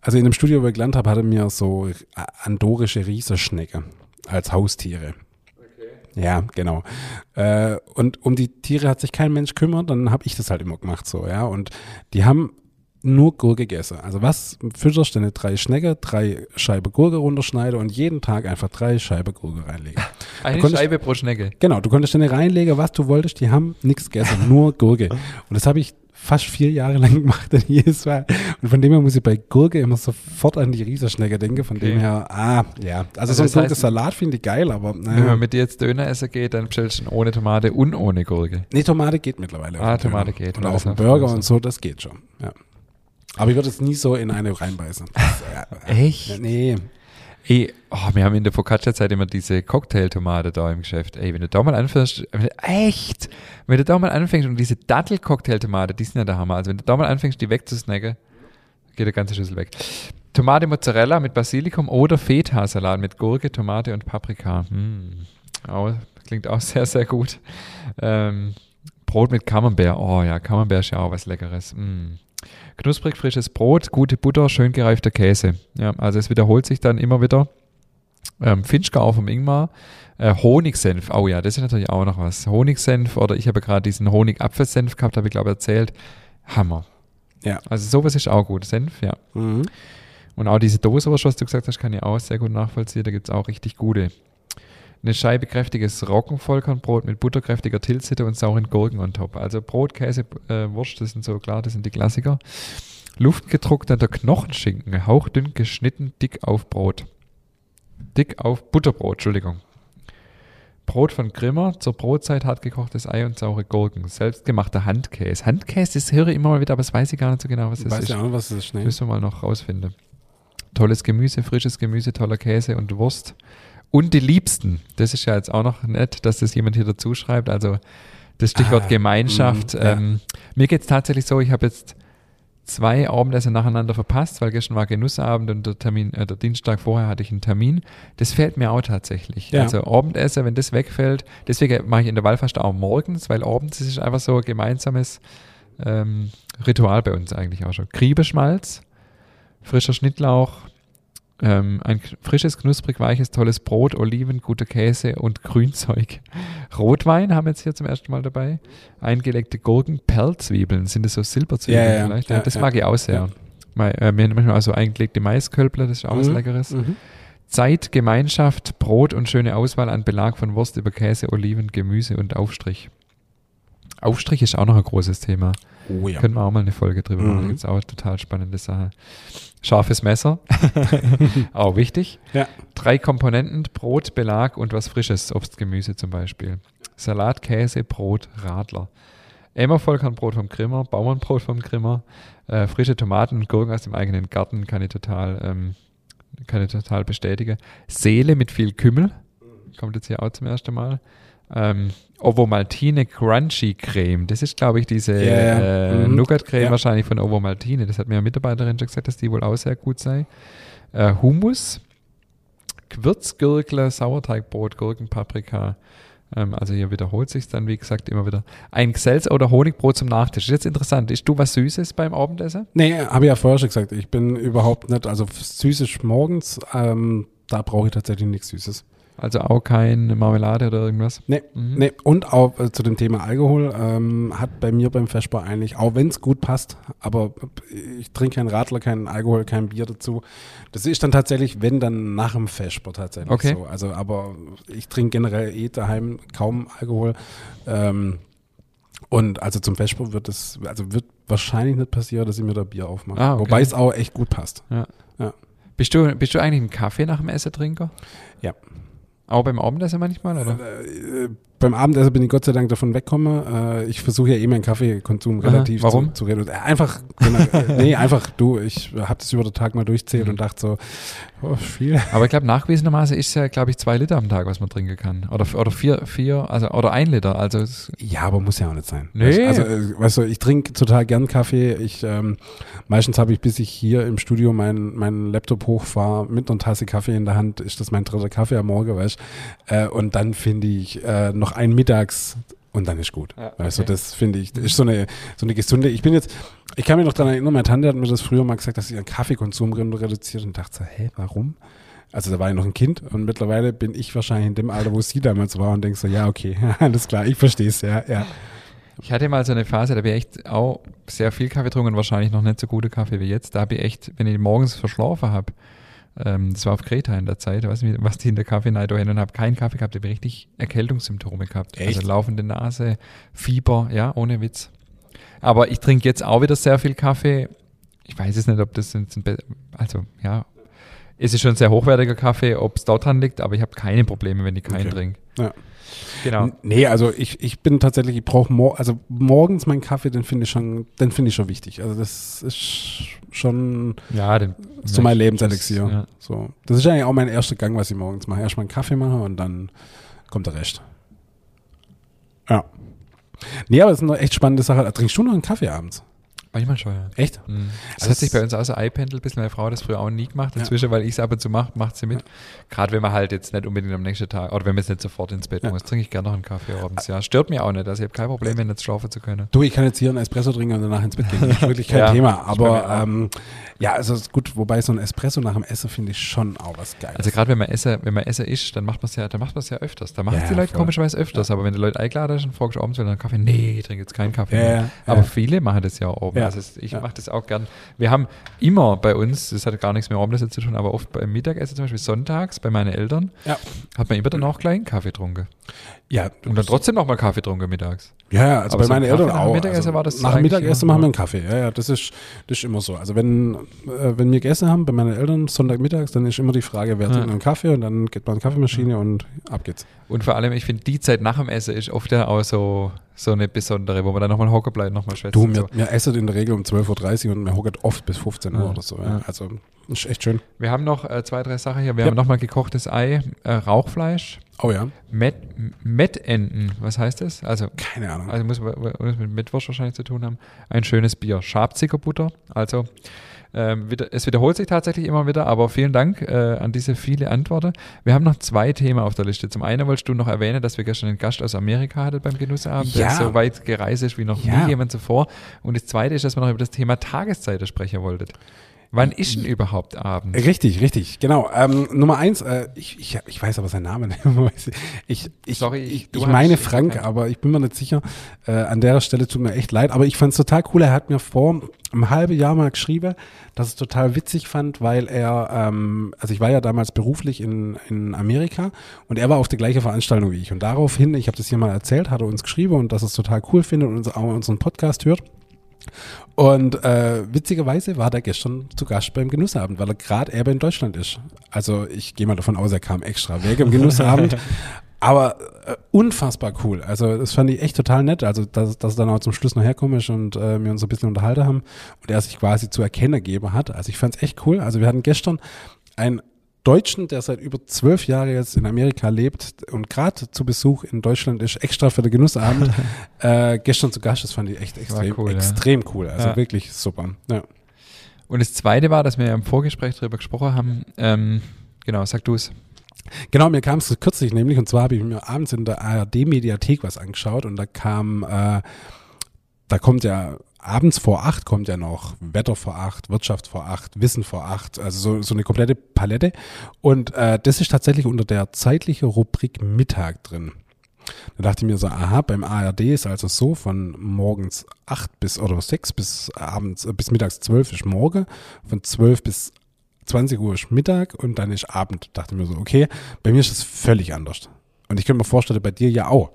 S1: Also in dem Studio, wo ich gelernt habe, hatte mir so andorische Riesenschnecke als Haustiere. Ja, genau. Äh, und um die Tiere hat sich kein Mensch kümmert, dann habe ich das halt immer gemacht so, ja. Und die haben nur Gurke gegessen. Also was du eine drei Schnecke, drei Scheibe Gurke runterschneide und jeden Tag einfach drei Scheibe Gurke reinlegen.
S2: Eine Scheibe pro Schnecke.
S1: Genau, du konntest deine reinlegen, was du wolltest, die haben nichts gegessen, nur Gurke. Und das habe ich fast vier Jahre lang gemacht, denn jedes Mal. Und von dem her muss ich bei Gurke immer sofort an die Riesenschnecke denken. Von
S2: Okay.
S1: dem her, ah, ja. Also,
S2: Also
S1: so ein
S2: das heißt-
S1: Gurkensalat finde ich geil, aber
S2: Wenn
S1: naja.
S2: man mit dir jetzt Döner essen geht, dann bestellst du ohne Tomate und ohne Gurke.
S1: Nee, Tomate geht mittlerweile.
S2: Ah, Tomate
S1: Döner.
S2: geht.
S1: Den
S2: auf
S1: Burger und so, das geht schon. Ja. Aber ich würde es nie so in eine reinbeißen. Das, ja,
S2: Echt?
S1: Nee.
S2: Ey, oh, wir haben in der Focaccia-Zeit immer diese Cocktailtomate da im Geschäft. Ey, wenn du da mal anfängst, echt, wenn du da mal anfängst und diese Dattel-Cocktailtomate, die sind ja der Hammer. Also wenn du da mal anfängst, die wegzusnacken, geht der ganze Schüssel weg. Tomate Mozzarella mit Basilikum oder Feta-Salat mit Gurke, Tomate und Paprika. Hm. Auch, klingt auch sehr, sehr gut. Ähm, Brot mit Camembert. Oh ja, Camembert ist ja auch was Leckeres. Mm. Knusprig frisches Brot, gute Butter, schön gereifter Käse. Ja, also es wiederholt sich dann immer wieder. Ähm, Finchgau vom Ingmar. Äh, Honigsenf. Oh ja, das ist natürlich auch noch was. Honigsenf oder ich habe gerade diesen Honigapfelsenf gehabt, habe ich glaube erzählt. Hammer.
S1: Ja.
S2: Also sowas ist auch gut. Senf, ja.
S1: Mhm.
S2: Und auch diese Dosewurst, was du gesagt hast, kann ich auch sehr gut nachvollziehen. Da gibt es auch richtig gute. Eine Scheibe kräftiges Roggenvollkornbrot mit butterkräftiger Tilsiter und sauren Gurken on top. Also Brot, Käse, äh, Wurst, das sind so klar, das sind die Klassiker. Luftgetrockneter Knochenschinken, hauchdünn geschnitten, dick auf Brot. Dick auf Butterbrot, Entschuldigung. Brot von Grimmer, zur Brotzeit hart gekochtes Ei und saure Gurken. Selbstgemachter Handkäse. Handkäse, das höre ich immer mal wieder, aber das weiß ich gar nicht so genau, was das
S1: Weiß
S2: ist.
S1: ja auch noch, was das ist. Nee.
S2: Müssen wir mal noch rausfinden. Tolles Gemüse, frisches Gemüse, toller Käse und Wurst. Und die Liebsten. Das ist ja jetzt auch noch nett, dass das jemand hier dazu schreibt. Also das Stichwort
S1: Ah,
S2: Gemeinschaft.
S1: mm, ja.
S2: ähm, mir geht es tatsächlich so, ich habe jetzt zwei Abendessen nacheinander verpasst, weil gestern war Genussabend und der Termin, äh, der Dienstag vorher hatte ich einen Termin. Das fehlt mir auch tatsächlich.
S1: Ja.
S2: Also Abendessen, wenn das wegfällt, deswegen mache ich in der Wallfast auch morgens, weil abends ist es einfach so ein gemeinsames ähm, Ritual bei uns eigentlich auch schon. Griebeschmalz, frischer Schnittlauch, ähm, ein frisches, knusprig weiches, tolles Brot, Oliven, guter Käse und Grünzeug. Rotwein haben wir jetzt hier zum ersten Mal dabei. Eingelegte Gurken, Perlzwiebeln. Sind das so Silberzwiebeln
S1: Ja, ja,
S2: vielleicht?
S1: ja,
S2: das mag ich auch sehr. Mal, äh, wir haben manchmal auch so eingelegte Maiskölbler, das ist auch was
S1: Mhm.
S2: Leckeres.
S1: Mhm.
S2: Zeit, Gemeinschaft, Brot und schöne Auswahl an Belag von Wurst über Käse, Oliven, Gemüse und Aufstrich. Aufstrich ist auch noch ein großes Thema.
S1: Oh ja.
S2: Können wir auch mal eine Folge drüber machen. Da
S1: Mhm.
S2: gibt es auch total spannende Sachen. Scharfes Messer, auch wichtig.
S1: Ja.
S2: Drei Komponenten, Brot, Belag und was Frisches, Obst, Gemüse zum Beispiel. Salat, Käse, Brot, Radler. Emmer Vollkornbrot vom Grimmer, Bauernbrot vom Grimmer, äh, frische Tomaten und Gurken aus dem eigenen Garten, kann ich total, ähm, kann ich total bestätigen. Seele mit viel Kümmel, kommt jetzt hier auch zum ersten Mal. Ähm, Ovomaltine Crunchy Creme, das ist, glaube ich, diese
S1: ja.
S2: äh,
S1: Mhm.
S2: Nougat-Creme
S1: Ja.
S2: wahrscheinlich von Ovomaltine. Das hat mir eine Mitarbeiterin schon gesagt, dass die wohl auch sehr gut sei. Äh, Hummus, Gewürzgürkle, Sauerteigbrot, Gurken, Paprika. Ähm, also hier wiederholt sich dann, wie gesagt, immer wieder. Ein Gesells- oder Honigbrot zum Nachtisch. Ist jetzt interessant. Ist du was Süßes beim Abendessen?
S1: Nee, habe ich ja vorher schon gesagt. Ich bin überhaupt nicht, also Süßes morgens, ähm, da brauche ich tatsächlich nichts Süßes.
S2: Also auch keine Marmelade oder irgendwas?
S1: Nee, mhm. nee. Und auch äh, zu dem Thema Alkohol ähm, hat bei mir beim Vesper eigentlich, auch wenn es gut passt, aber ich trinke keinen Radler, keinen Alkohol, kein Bier dazu. Das ist dann tatsächlich, wenn dann nach dem Vesper tatsächlich
S2: okay.
S1: so. Also, aber ich trinke generell eh daheim kaum Alkohol. Ähm, und also zum Vesper wird es, also wird wahrscheinlich nicht passieren, dass ich mir da Bier aufmache. Ah, okay. Wobei es auch echt gut passt.
S2: Ja. ja. Bist du, bist du eigentlich ein Kaffee nach dem Essen Trinker?
S1: Ja.
S2: Auch beim Abendessen manchmal, oder?
S1: Äh, beim Abendessen bin ich Gott sei Dank davon weggekommen. Äh, ich versuche ja eh meinen Kaffeekonsum relativ
S2: Aha, warum?
S1: zu, zu reduzieren. Einfach, genau, nee, einfach du, ich habe das über den Tag mal durchzählt mhm. und dachte so, oh, viel.
S2: Aber ich glaube, nachgewiesenermaßen ist es ja, glaube ich, zwei Liter am Tag, was man trinken kann. Oder, oder vier, vier, also, oder ein Liter. Also
S1: ja, aber muss ja auch nicht sein.
S2: Nee.
S1: Also, äh, weißt du, ich trinke total gern Kaffee. Ich, ähm, meistens habe ich, bis ich hier im Studio meinen mein Laptop hochfahre, mit einer Tasse Kaffee in der Hand, ist das mein dritter Kaffee am Morgen, weißt äh, Und dann finde ich äh, noch einen mittags und dann ist gut. Ja, okay. Also das finde ich, das ist so eine, so eine gesunde, ich bin jetzt, ich kann mich noch daran erinnern, meine Tante hat mir das früher mal gesagt, dass sie ihren Kaffeekonsum reduziert und dachte so, hä, warum? Also da war ich noch ein Kind und mittlerweile bin ich wahrscheinlich in dem Alter, wo sie damals war und denke so, ja, okay, alles klar, ich verstehe es, ja, ja.
S2: Ich hatte mal so eine Phase, da habe ich echt auch sehr viel Kaffee getrunken, wahrscheinlich noch nicht so gute Kaffee wie jetzt. Da habe ich echt, wenn ich morgens verschlafen habe, ähm, das war auf Kreta in der Zeit, weiß nicht, was die in der Kaffeeneid hin und habe keinen Kaffee gehabt, habe richtig Erkältungssymptome gehabt.
S1: Echt?
S2: Also laufende Nase, Fieber, ja, ohne Witz. Aber ich trinke jetzt auch wieder sehr viel Kaffee. Ich weiß es nicht, ob das ein, also ja, es ist schon ein sehr hochwertiger Kaffee, ob es dort dran liegt, aber ich habe keine Probleme, wenn ich keinen okay. trinke.
S1: Ja. Genau. Nee, also ich, ich bin tatsächlich, ich brauche mor also morgens meinen Kaffee, den finde ich schon, den finde ich schon wichtig. Also das ist schon
S2: ja, den
S1: so mein Lebenselixier. Das, ja. So. Das ist eigentlich auch mein erster Gang, was ich morgens mache. Erstmal einen Kaffee mache und dann kommt der Rest. Ja. Nee, aber das ist eine echt spannende Sache. Trinkst du noch einen Kaffee abends?
S2: Manchmal schon, ja.
S1: Echt?
S2: Mhm. Das also hat sich bei uns außer iPendel ein bisschen, meine Frau hat das früher auch nie gemacht. Inzwischen, ja. weil ich es ab und zu mache, macht sie mit. Ja. Gerade wenn man halt jetzt nicht unbedingt am nächsten Tag, oder wenn man jetzt nicht sofort ins Bett ja. muss, trinke ich gerne noch einen Kaffee abends. Ja, stört mir auch nicht. Also ich habe kein Problem, wenn jetzt schlafen zu können.
S1: Du, ich kann jetzt hier einen Espresso trinken und danach ins Bett gehen. Das ist wirklich kein Thema. Aber ähm, ja, also ist gut, wobei so ein Espresso nach dem Essen finde ich schon auch was Geiles.
S2: Also gerade wenn man Essen, wenn man Essen isst, dann macht man es ja, dann macht man es ja öfters. Da machen ja, die Leute voll. komischerweise öfters, aber wenn die Leute eingeladen sind, fragst du abends wieder einen Kaffee, nee, ich trinke jetzt keinen Kaffee. Aber viele machen das ja auch oben. Also ich mache das auch gern. Wir haben immer bei uns, das hat gar nichts mehr mit Abendessen zu tun, aber oft beim Mittagessen, zum Beispiel sonntags bei meinen Eltern, hat man immer dann auch gleich einen Kaffee getrunken.
S1: Ja.
S2: Und dann trotzdem nochmal Kaffee getrunken mittags.
S1: Ja, ja also Aber bei so meinen Eltern auch.
S2: Mittagessen also war das
S1: nach dem Mittagessen machen wir einen Kaffee. Ja, ja, das ist, das ist immer so. Also wenn, äh, wenn wir gegessen haben bei meinen Eltern Sonntagmittags, dann ist immer die Frage, wer trinkt einen Kaffee und dann geht man in die Kaffeemaschine und ab geht's.
S2: Und vor allem, ich finde, die Zeit nach dem Essen ist oft ja auch so, so eine besondere, wo man dann nochmal hocken bleibt, nochmal schwätzt.
S1: Du, wir, so. wir essen in der Regel um 12.30 Uhr und wir hocken oft bis 15 Uhr ja. oder so. Ja. Also ist echt schön.
S2: Wir haben noch äh, zwei, drei Sachen hier. Wir haben nochmal gekochtes Ei, äh, Rauchfleisch.
S1: Oh ja.
S2: Met, Mettenten, was heißt das? Also,
S1: Keine Ahnung.
S2: Also muss, muss mit Mettwurst wahrscheinlich zu tun haben. Ein schönes Bier. Schabzickerbutter. Also ähm, wieder, es wiederholt sich tatsächlich immer wieder, aber vielen Dank äh, an diese viele Antworten. Wir haben noch zwei Themen auf der Liste. Zum einen wolltest du noch erwähnen, dass wir gestern einen Gast aus Amerika hatten beim Genussabend,
S1: ja.
S2: der so weit gereist ist wie noch ja. nie jemand zuvor. Und das zweite ist, dass wir noch über das Thema Tageszeiten sprechen wollten. Wann ist denn überhaupt Abend?
S1: Richtig, richtig, genau. Ähm, Nummer eins, äh, ich, ich, ich weiß aber seinen Namen ich, ich, Sorry, ich, ich meine Frank, keinen. aber ich bin mir nicht sicher. Äh, an der Stelle tut mir echt leid. Aber ich fand es total cool. Er hat mir vor einem halben Jahr mal geschrieben, dass es total witzig fand, weil er, ähm, also ich war ja damals beruflich in, in Amerika und er war auf der gleichen Veranstaltung wie ich. Und daraufhin, ich habe das hier mal erzählt, hat er uns geschrieben und dass es total cool findet und uns auch unseren Podcast hört. Und äh, witzigerweise war der gestern zu Gast beim Genussabend, weil er gerade er in Deutschland ist. Also ich gehe mal davon aus, er kam extra weg im Genussabend. Aber äh, unfassbar cool. Also das fand ich echt total nett. Also dass, dass er dann auch zum Schluss noch herkommen ist und äh, wir uns ein bisschen unterhalten haben und er sich quasi zu erkennen gegeben hat. Also ich fand es echt cool. Also wir hatten gestern ein Deutschen, der seit über zwölf Jahren jetzt in Amerika lebt und gerade zu Besuch in Deutschland ist, extra für den Genussabend, äh, gestern zu Gast. Das fand ich echt extrem cool. Extrem ja. cool. Also ja. wirklich super. Ja.
S2: Und das Zweite war, dass wir im Vorgespräch darüber gesprochen haben. Ähm, genau, sag du es.
S1: Genau, mir kam es kürzlich nämlich, und zwar habe ich mir abends in der ARD-Mediathek was angeschaut und da kam, äh, da kommt ja abends vor acht kommt ja noch Wetter vor acht, Wirtschaft vor acht, Wissen vor acht, also so, so eine komplette Palette. Und äh, das ist tatsächlich unter der zeitliche Rubrik Mittag drin. Da dachte ich mir so, aha, beim ARD ist also so von morgens acht bis oder sechs bis abends, äh, bis mittags zwölf ist morgen, von zwölf bis 20 Uhr ist Mittag und dann ist Abend. Dachte mir so, okay, bei mir ist das völlig anders. Und ich könnte mir vorstellen, bei dir ja auch.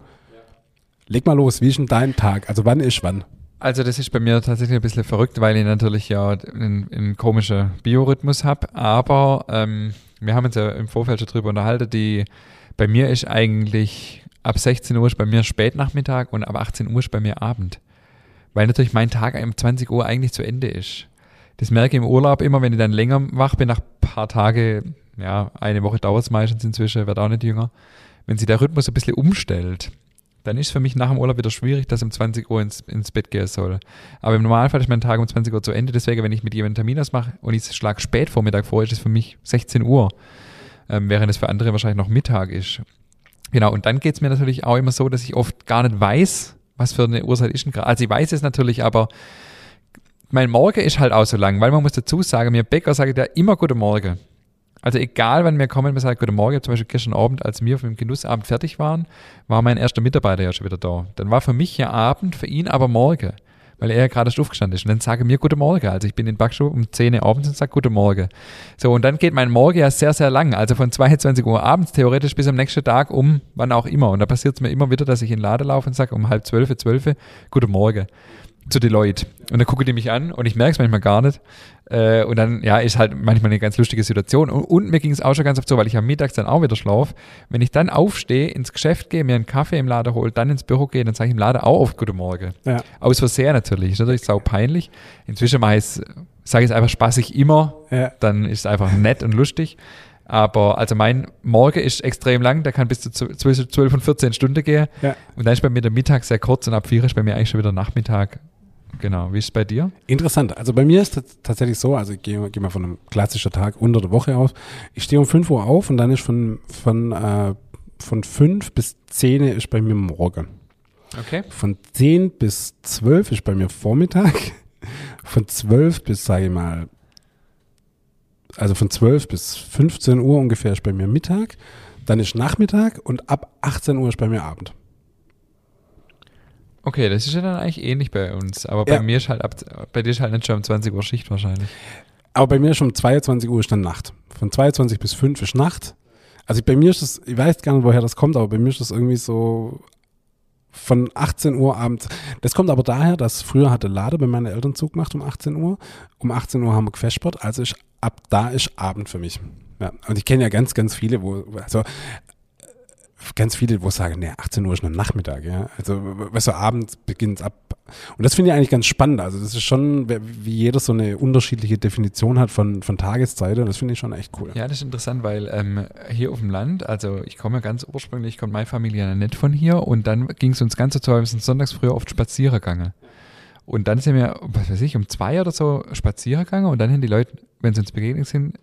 S1: Leg mal los, wie ist denn dein Tag? Also wann ist wann?
S2: Also das ist bei mir tatsächlich ein bisschen verrückt, weil ich natürlich ja einen, einen komischen Biorhythmus habe. Aber ähm, wir haben uns ja im Vorfeld schon drüber unterhalten, die bei mir ist eigentlich ab 16 Uhr ist bei mir Spätnachmittag und ab 18 Uhr ist bei mir Abend. Weil natürlich mein Tag um 20 Uhr eigentlich zu Ende ist. Das merke ich im Urlaub immer, wenn ich dann länger wach bin, nach ein paar Tage, ja, eine Woche dauert es meistens inzwischen, wird auch nicht jünger. Wenn sich der Rhythmus ein bisschen umstellt, dann ist es für mich nach dem Urlaub wieder schwierig, dass um 20 Uhr ins, ins Bett gehen soll. Aber im Normalfall ist mein Tag um 20 Uhr zu Ende. Deswegen, wenn ich mit jemandem Termin ausmache und ich schlage spät Vormittag vor, ist es für mich 16 Uhr. Ähm, während es für andere wahrscheinlich noch Mittag ist. Genau, und dann geht es mir natürlich auch immer so, dass ich oft gar nicht weiß, was für eine Uhrzeit ist. Also ich weiß es natürlich, aber mein Morgen ist halt auch so lang, weil man muss dazu sagen, mir Bäcker sagt ja immer Guten Morgen. Also egal, wann wir kommen, wir sagen Guten Morgen. Zum Beispiel gestern Abend, als wir vom Genussabend fertig waren, war mein erster Mitarbeiter ja schon wieder da. Dann war für mich ja Abend, für ihn aber Morgen, weil er ja gerade erst aufgestanden ist. Und dann sage mir Guten Morgen. Also ich bin in Backstube um 10 Uhr abends und sage Guten Morgen. So, und dann geht mein Morgen ja sehr, sehr lang. Also von 22 Uhr abends theoretisch bis am nächsten Tag um wann auch immer. Und da passiert es mir immer wieder, dass ich in den Laden laufe und sage um halb zwölf, zwölf, Guten Morgen zu Deloitte. Und dann gucke die mich an und ich merke es manchmal gar nicht. Äh, und dann, ja, ist halt manchmal eine ganz lustige Situation. Und, und mir ging es auch schon ganz oft so, weil ich am Mittags dann auch wieder schlafe. Wenn ich dann aufstehe, ins Geschäft gehe, mir einen Kaffee im Laden hole, dann ins Büro gehe, dann sage ich im Laden auch auf Guten Morgen. Ja. Aus Versehen natürlich. Ist natürlich sau peinlich. Inzwischen mache ich sage ich es einfach spaßig immer. Ja. Dann ist es einfach nett und lustig. Aber also mein Morgen ist extrem lang, der kann bis zu 12, 12 und 14 Stunden gehen. Ja. Und dann ist bei mir der Mittag sehr kurz und ab 4 ist bei mir eigentlich schon wieder Nachmittag. Genau, wie ist es bei dir?
S1: Interessant. Also bei mir ist es tatsächlich so, also ich gehe, gehe mal von einem klassischen Tag unter der Woche aus. Ich stehe um 5 Uhr auf und dann ist von, von, äh, von 5 bis 10 ist bei mir morgen.
S2: Okay.
S1: Von 10 bis 12 ist bei mir Vormittag. Von 12 bis, sage ich mal, also von 12 bis 15 Uhr ungefähr ist bei mir Mittag. Dann ist Nachmittag und ab 18 Uhr ist bei mir Abend.
S2: Okay, das ist ja dann eigentlich ähnlich bei uns. Aber bei ja. mir ist halt ab, bei dir ist halt nicht schon um 20 Uhr Schicht wahrscheinlich.
S1: Aber bei mir ist schon um 22 Uhr ist dann Nacht. Von 22 bis 5 ist Nacht. Also bei mir ist das, ich weiß gar nicht, woher das kommt, aber bei mir ist das irgendwie so von 18 Uhr abends. Das kommt aber daher, dass früher hatte Lade bei meinen Eltern Zug gemacht um 18 Uhr. Um 18 Uhr haben wir Quersport, also ist, ab da ist Abend für mich. Ja, und ich kenne ja ganz, ganz viele, wo, also ganz viele, wo sagen, nee, 18 Uhr ist nur Nachmittag, ja. Also, weißt du, abends beginnt es ab. Und das finde ich eigentlich ganz spannend. Also, das ist schon, wie jeder so eine unterschiedliche Definition hat von, von Tageszeit. Und das finde ich schon echt cool.
S2: Ja, das ist interessant, weil ähm, hier auf dem Land, also ich komme ja ganz ursprünglich, kommt meine Familie ja nicht von hier. Und dann ging es uns ganz so toll, wir sind sonntags früher oft spazieren gegangen. Und dann sind wir, was weiß ich, um zwei oder so spazieren gegangen und dann haben die Leute, wenn sie uns begegnet sind,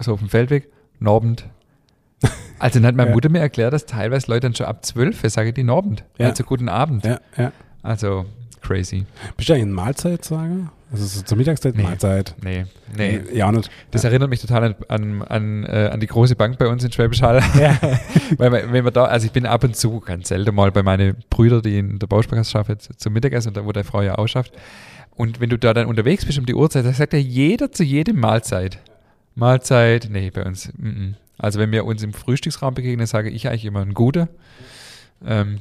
S2: so auf dem Feldweg, Nordend, also dann hat meine ja. Mutter mir erklärt, dass teilweise Leute dann schon ab 12 sage die Abend. Ja. Also guten Abend.
S1: Ja, ja.
S2: Also crazy.
S1: Bist du eigentlich ein Mahlzeitsager? Also so zur Mittagszeit
S2: nee.
S1: Mahlzeit?
S2: Nee, nee.
S1: Ja, nicht.
S2: Das ja. erinnert mich total an, an, äh, an die große Bank bei uns in Schwäbisch Hall. Ja. Weil wenn man da, also ich bin ab und zu ganz selten mal bei meinen Brüdern, die in der Bausparkasse arbeiten, zum Mittagessen, wo der Frau ja auch schafft. Und wenn du da dann unterwegs bist um die Uhrzeit, da sagt ja jeder zu jedem Mahlzeit. Mahlzeit, nee, bei uns, mm -mm. Also wenn wir uns im Frühstücksraum begegnen, sage ich eigentlich immer ein Guter.
S1: Ähm,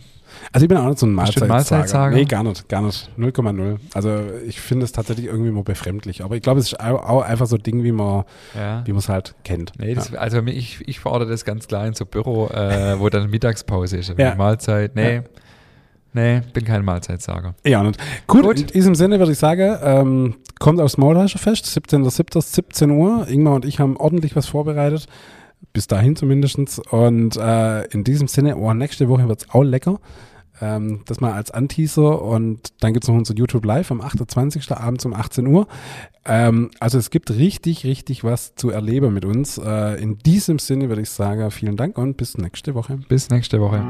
S1: also ich bin auch nicht so ein Mahlzeitsager. Mahlzeitsager. Nee, gar nicht, gar nicht. 0,0. Also ich finde es tatsächlich irgendwie mal befremdlich. Aber ich glaube, es ist auch einfach so ein Ding, wie man ja. es halt kennt.
S2: Nee, das, ja. also ich, ich fordere das ganz klar in so Büro, äh, wo dann Mittagspause ist. Ja. Mahlzeit, nee. Nee, bin kein Mahlzeitsager.
S1: Ja, und gut, gut. in diesem Sinne würde ich sagen, ähm, kommt aufs Maultaschenfest, 17.07., 17 Uhr. Ingmar und ich haben ordentlich was vorbereitet. Bis dahin zumindest. Und äh, in diesem Sinne, oh, nächste Woche wird es auch lecker. Ähm, das mal als Anteaser und dann gibt es noch unser YouTube Live am 28. abends um 18 Uhr. Ähm, also es gibt richtig, richtig was zu erleben mit uns. Äh, in diesem Sinne würde ich sagen, vielen Dank und bis nächste Woche.
S2: Bis nächste Woche.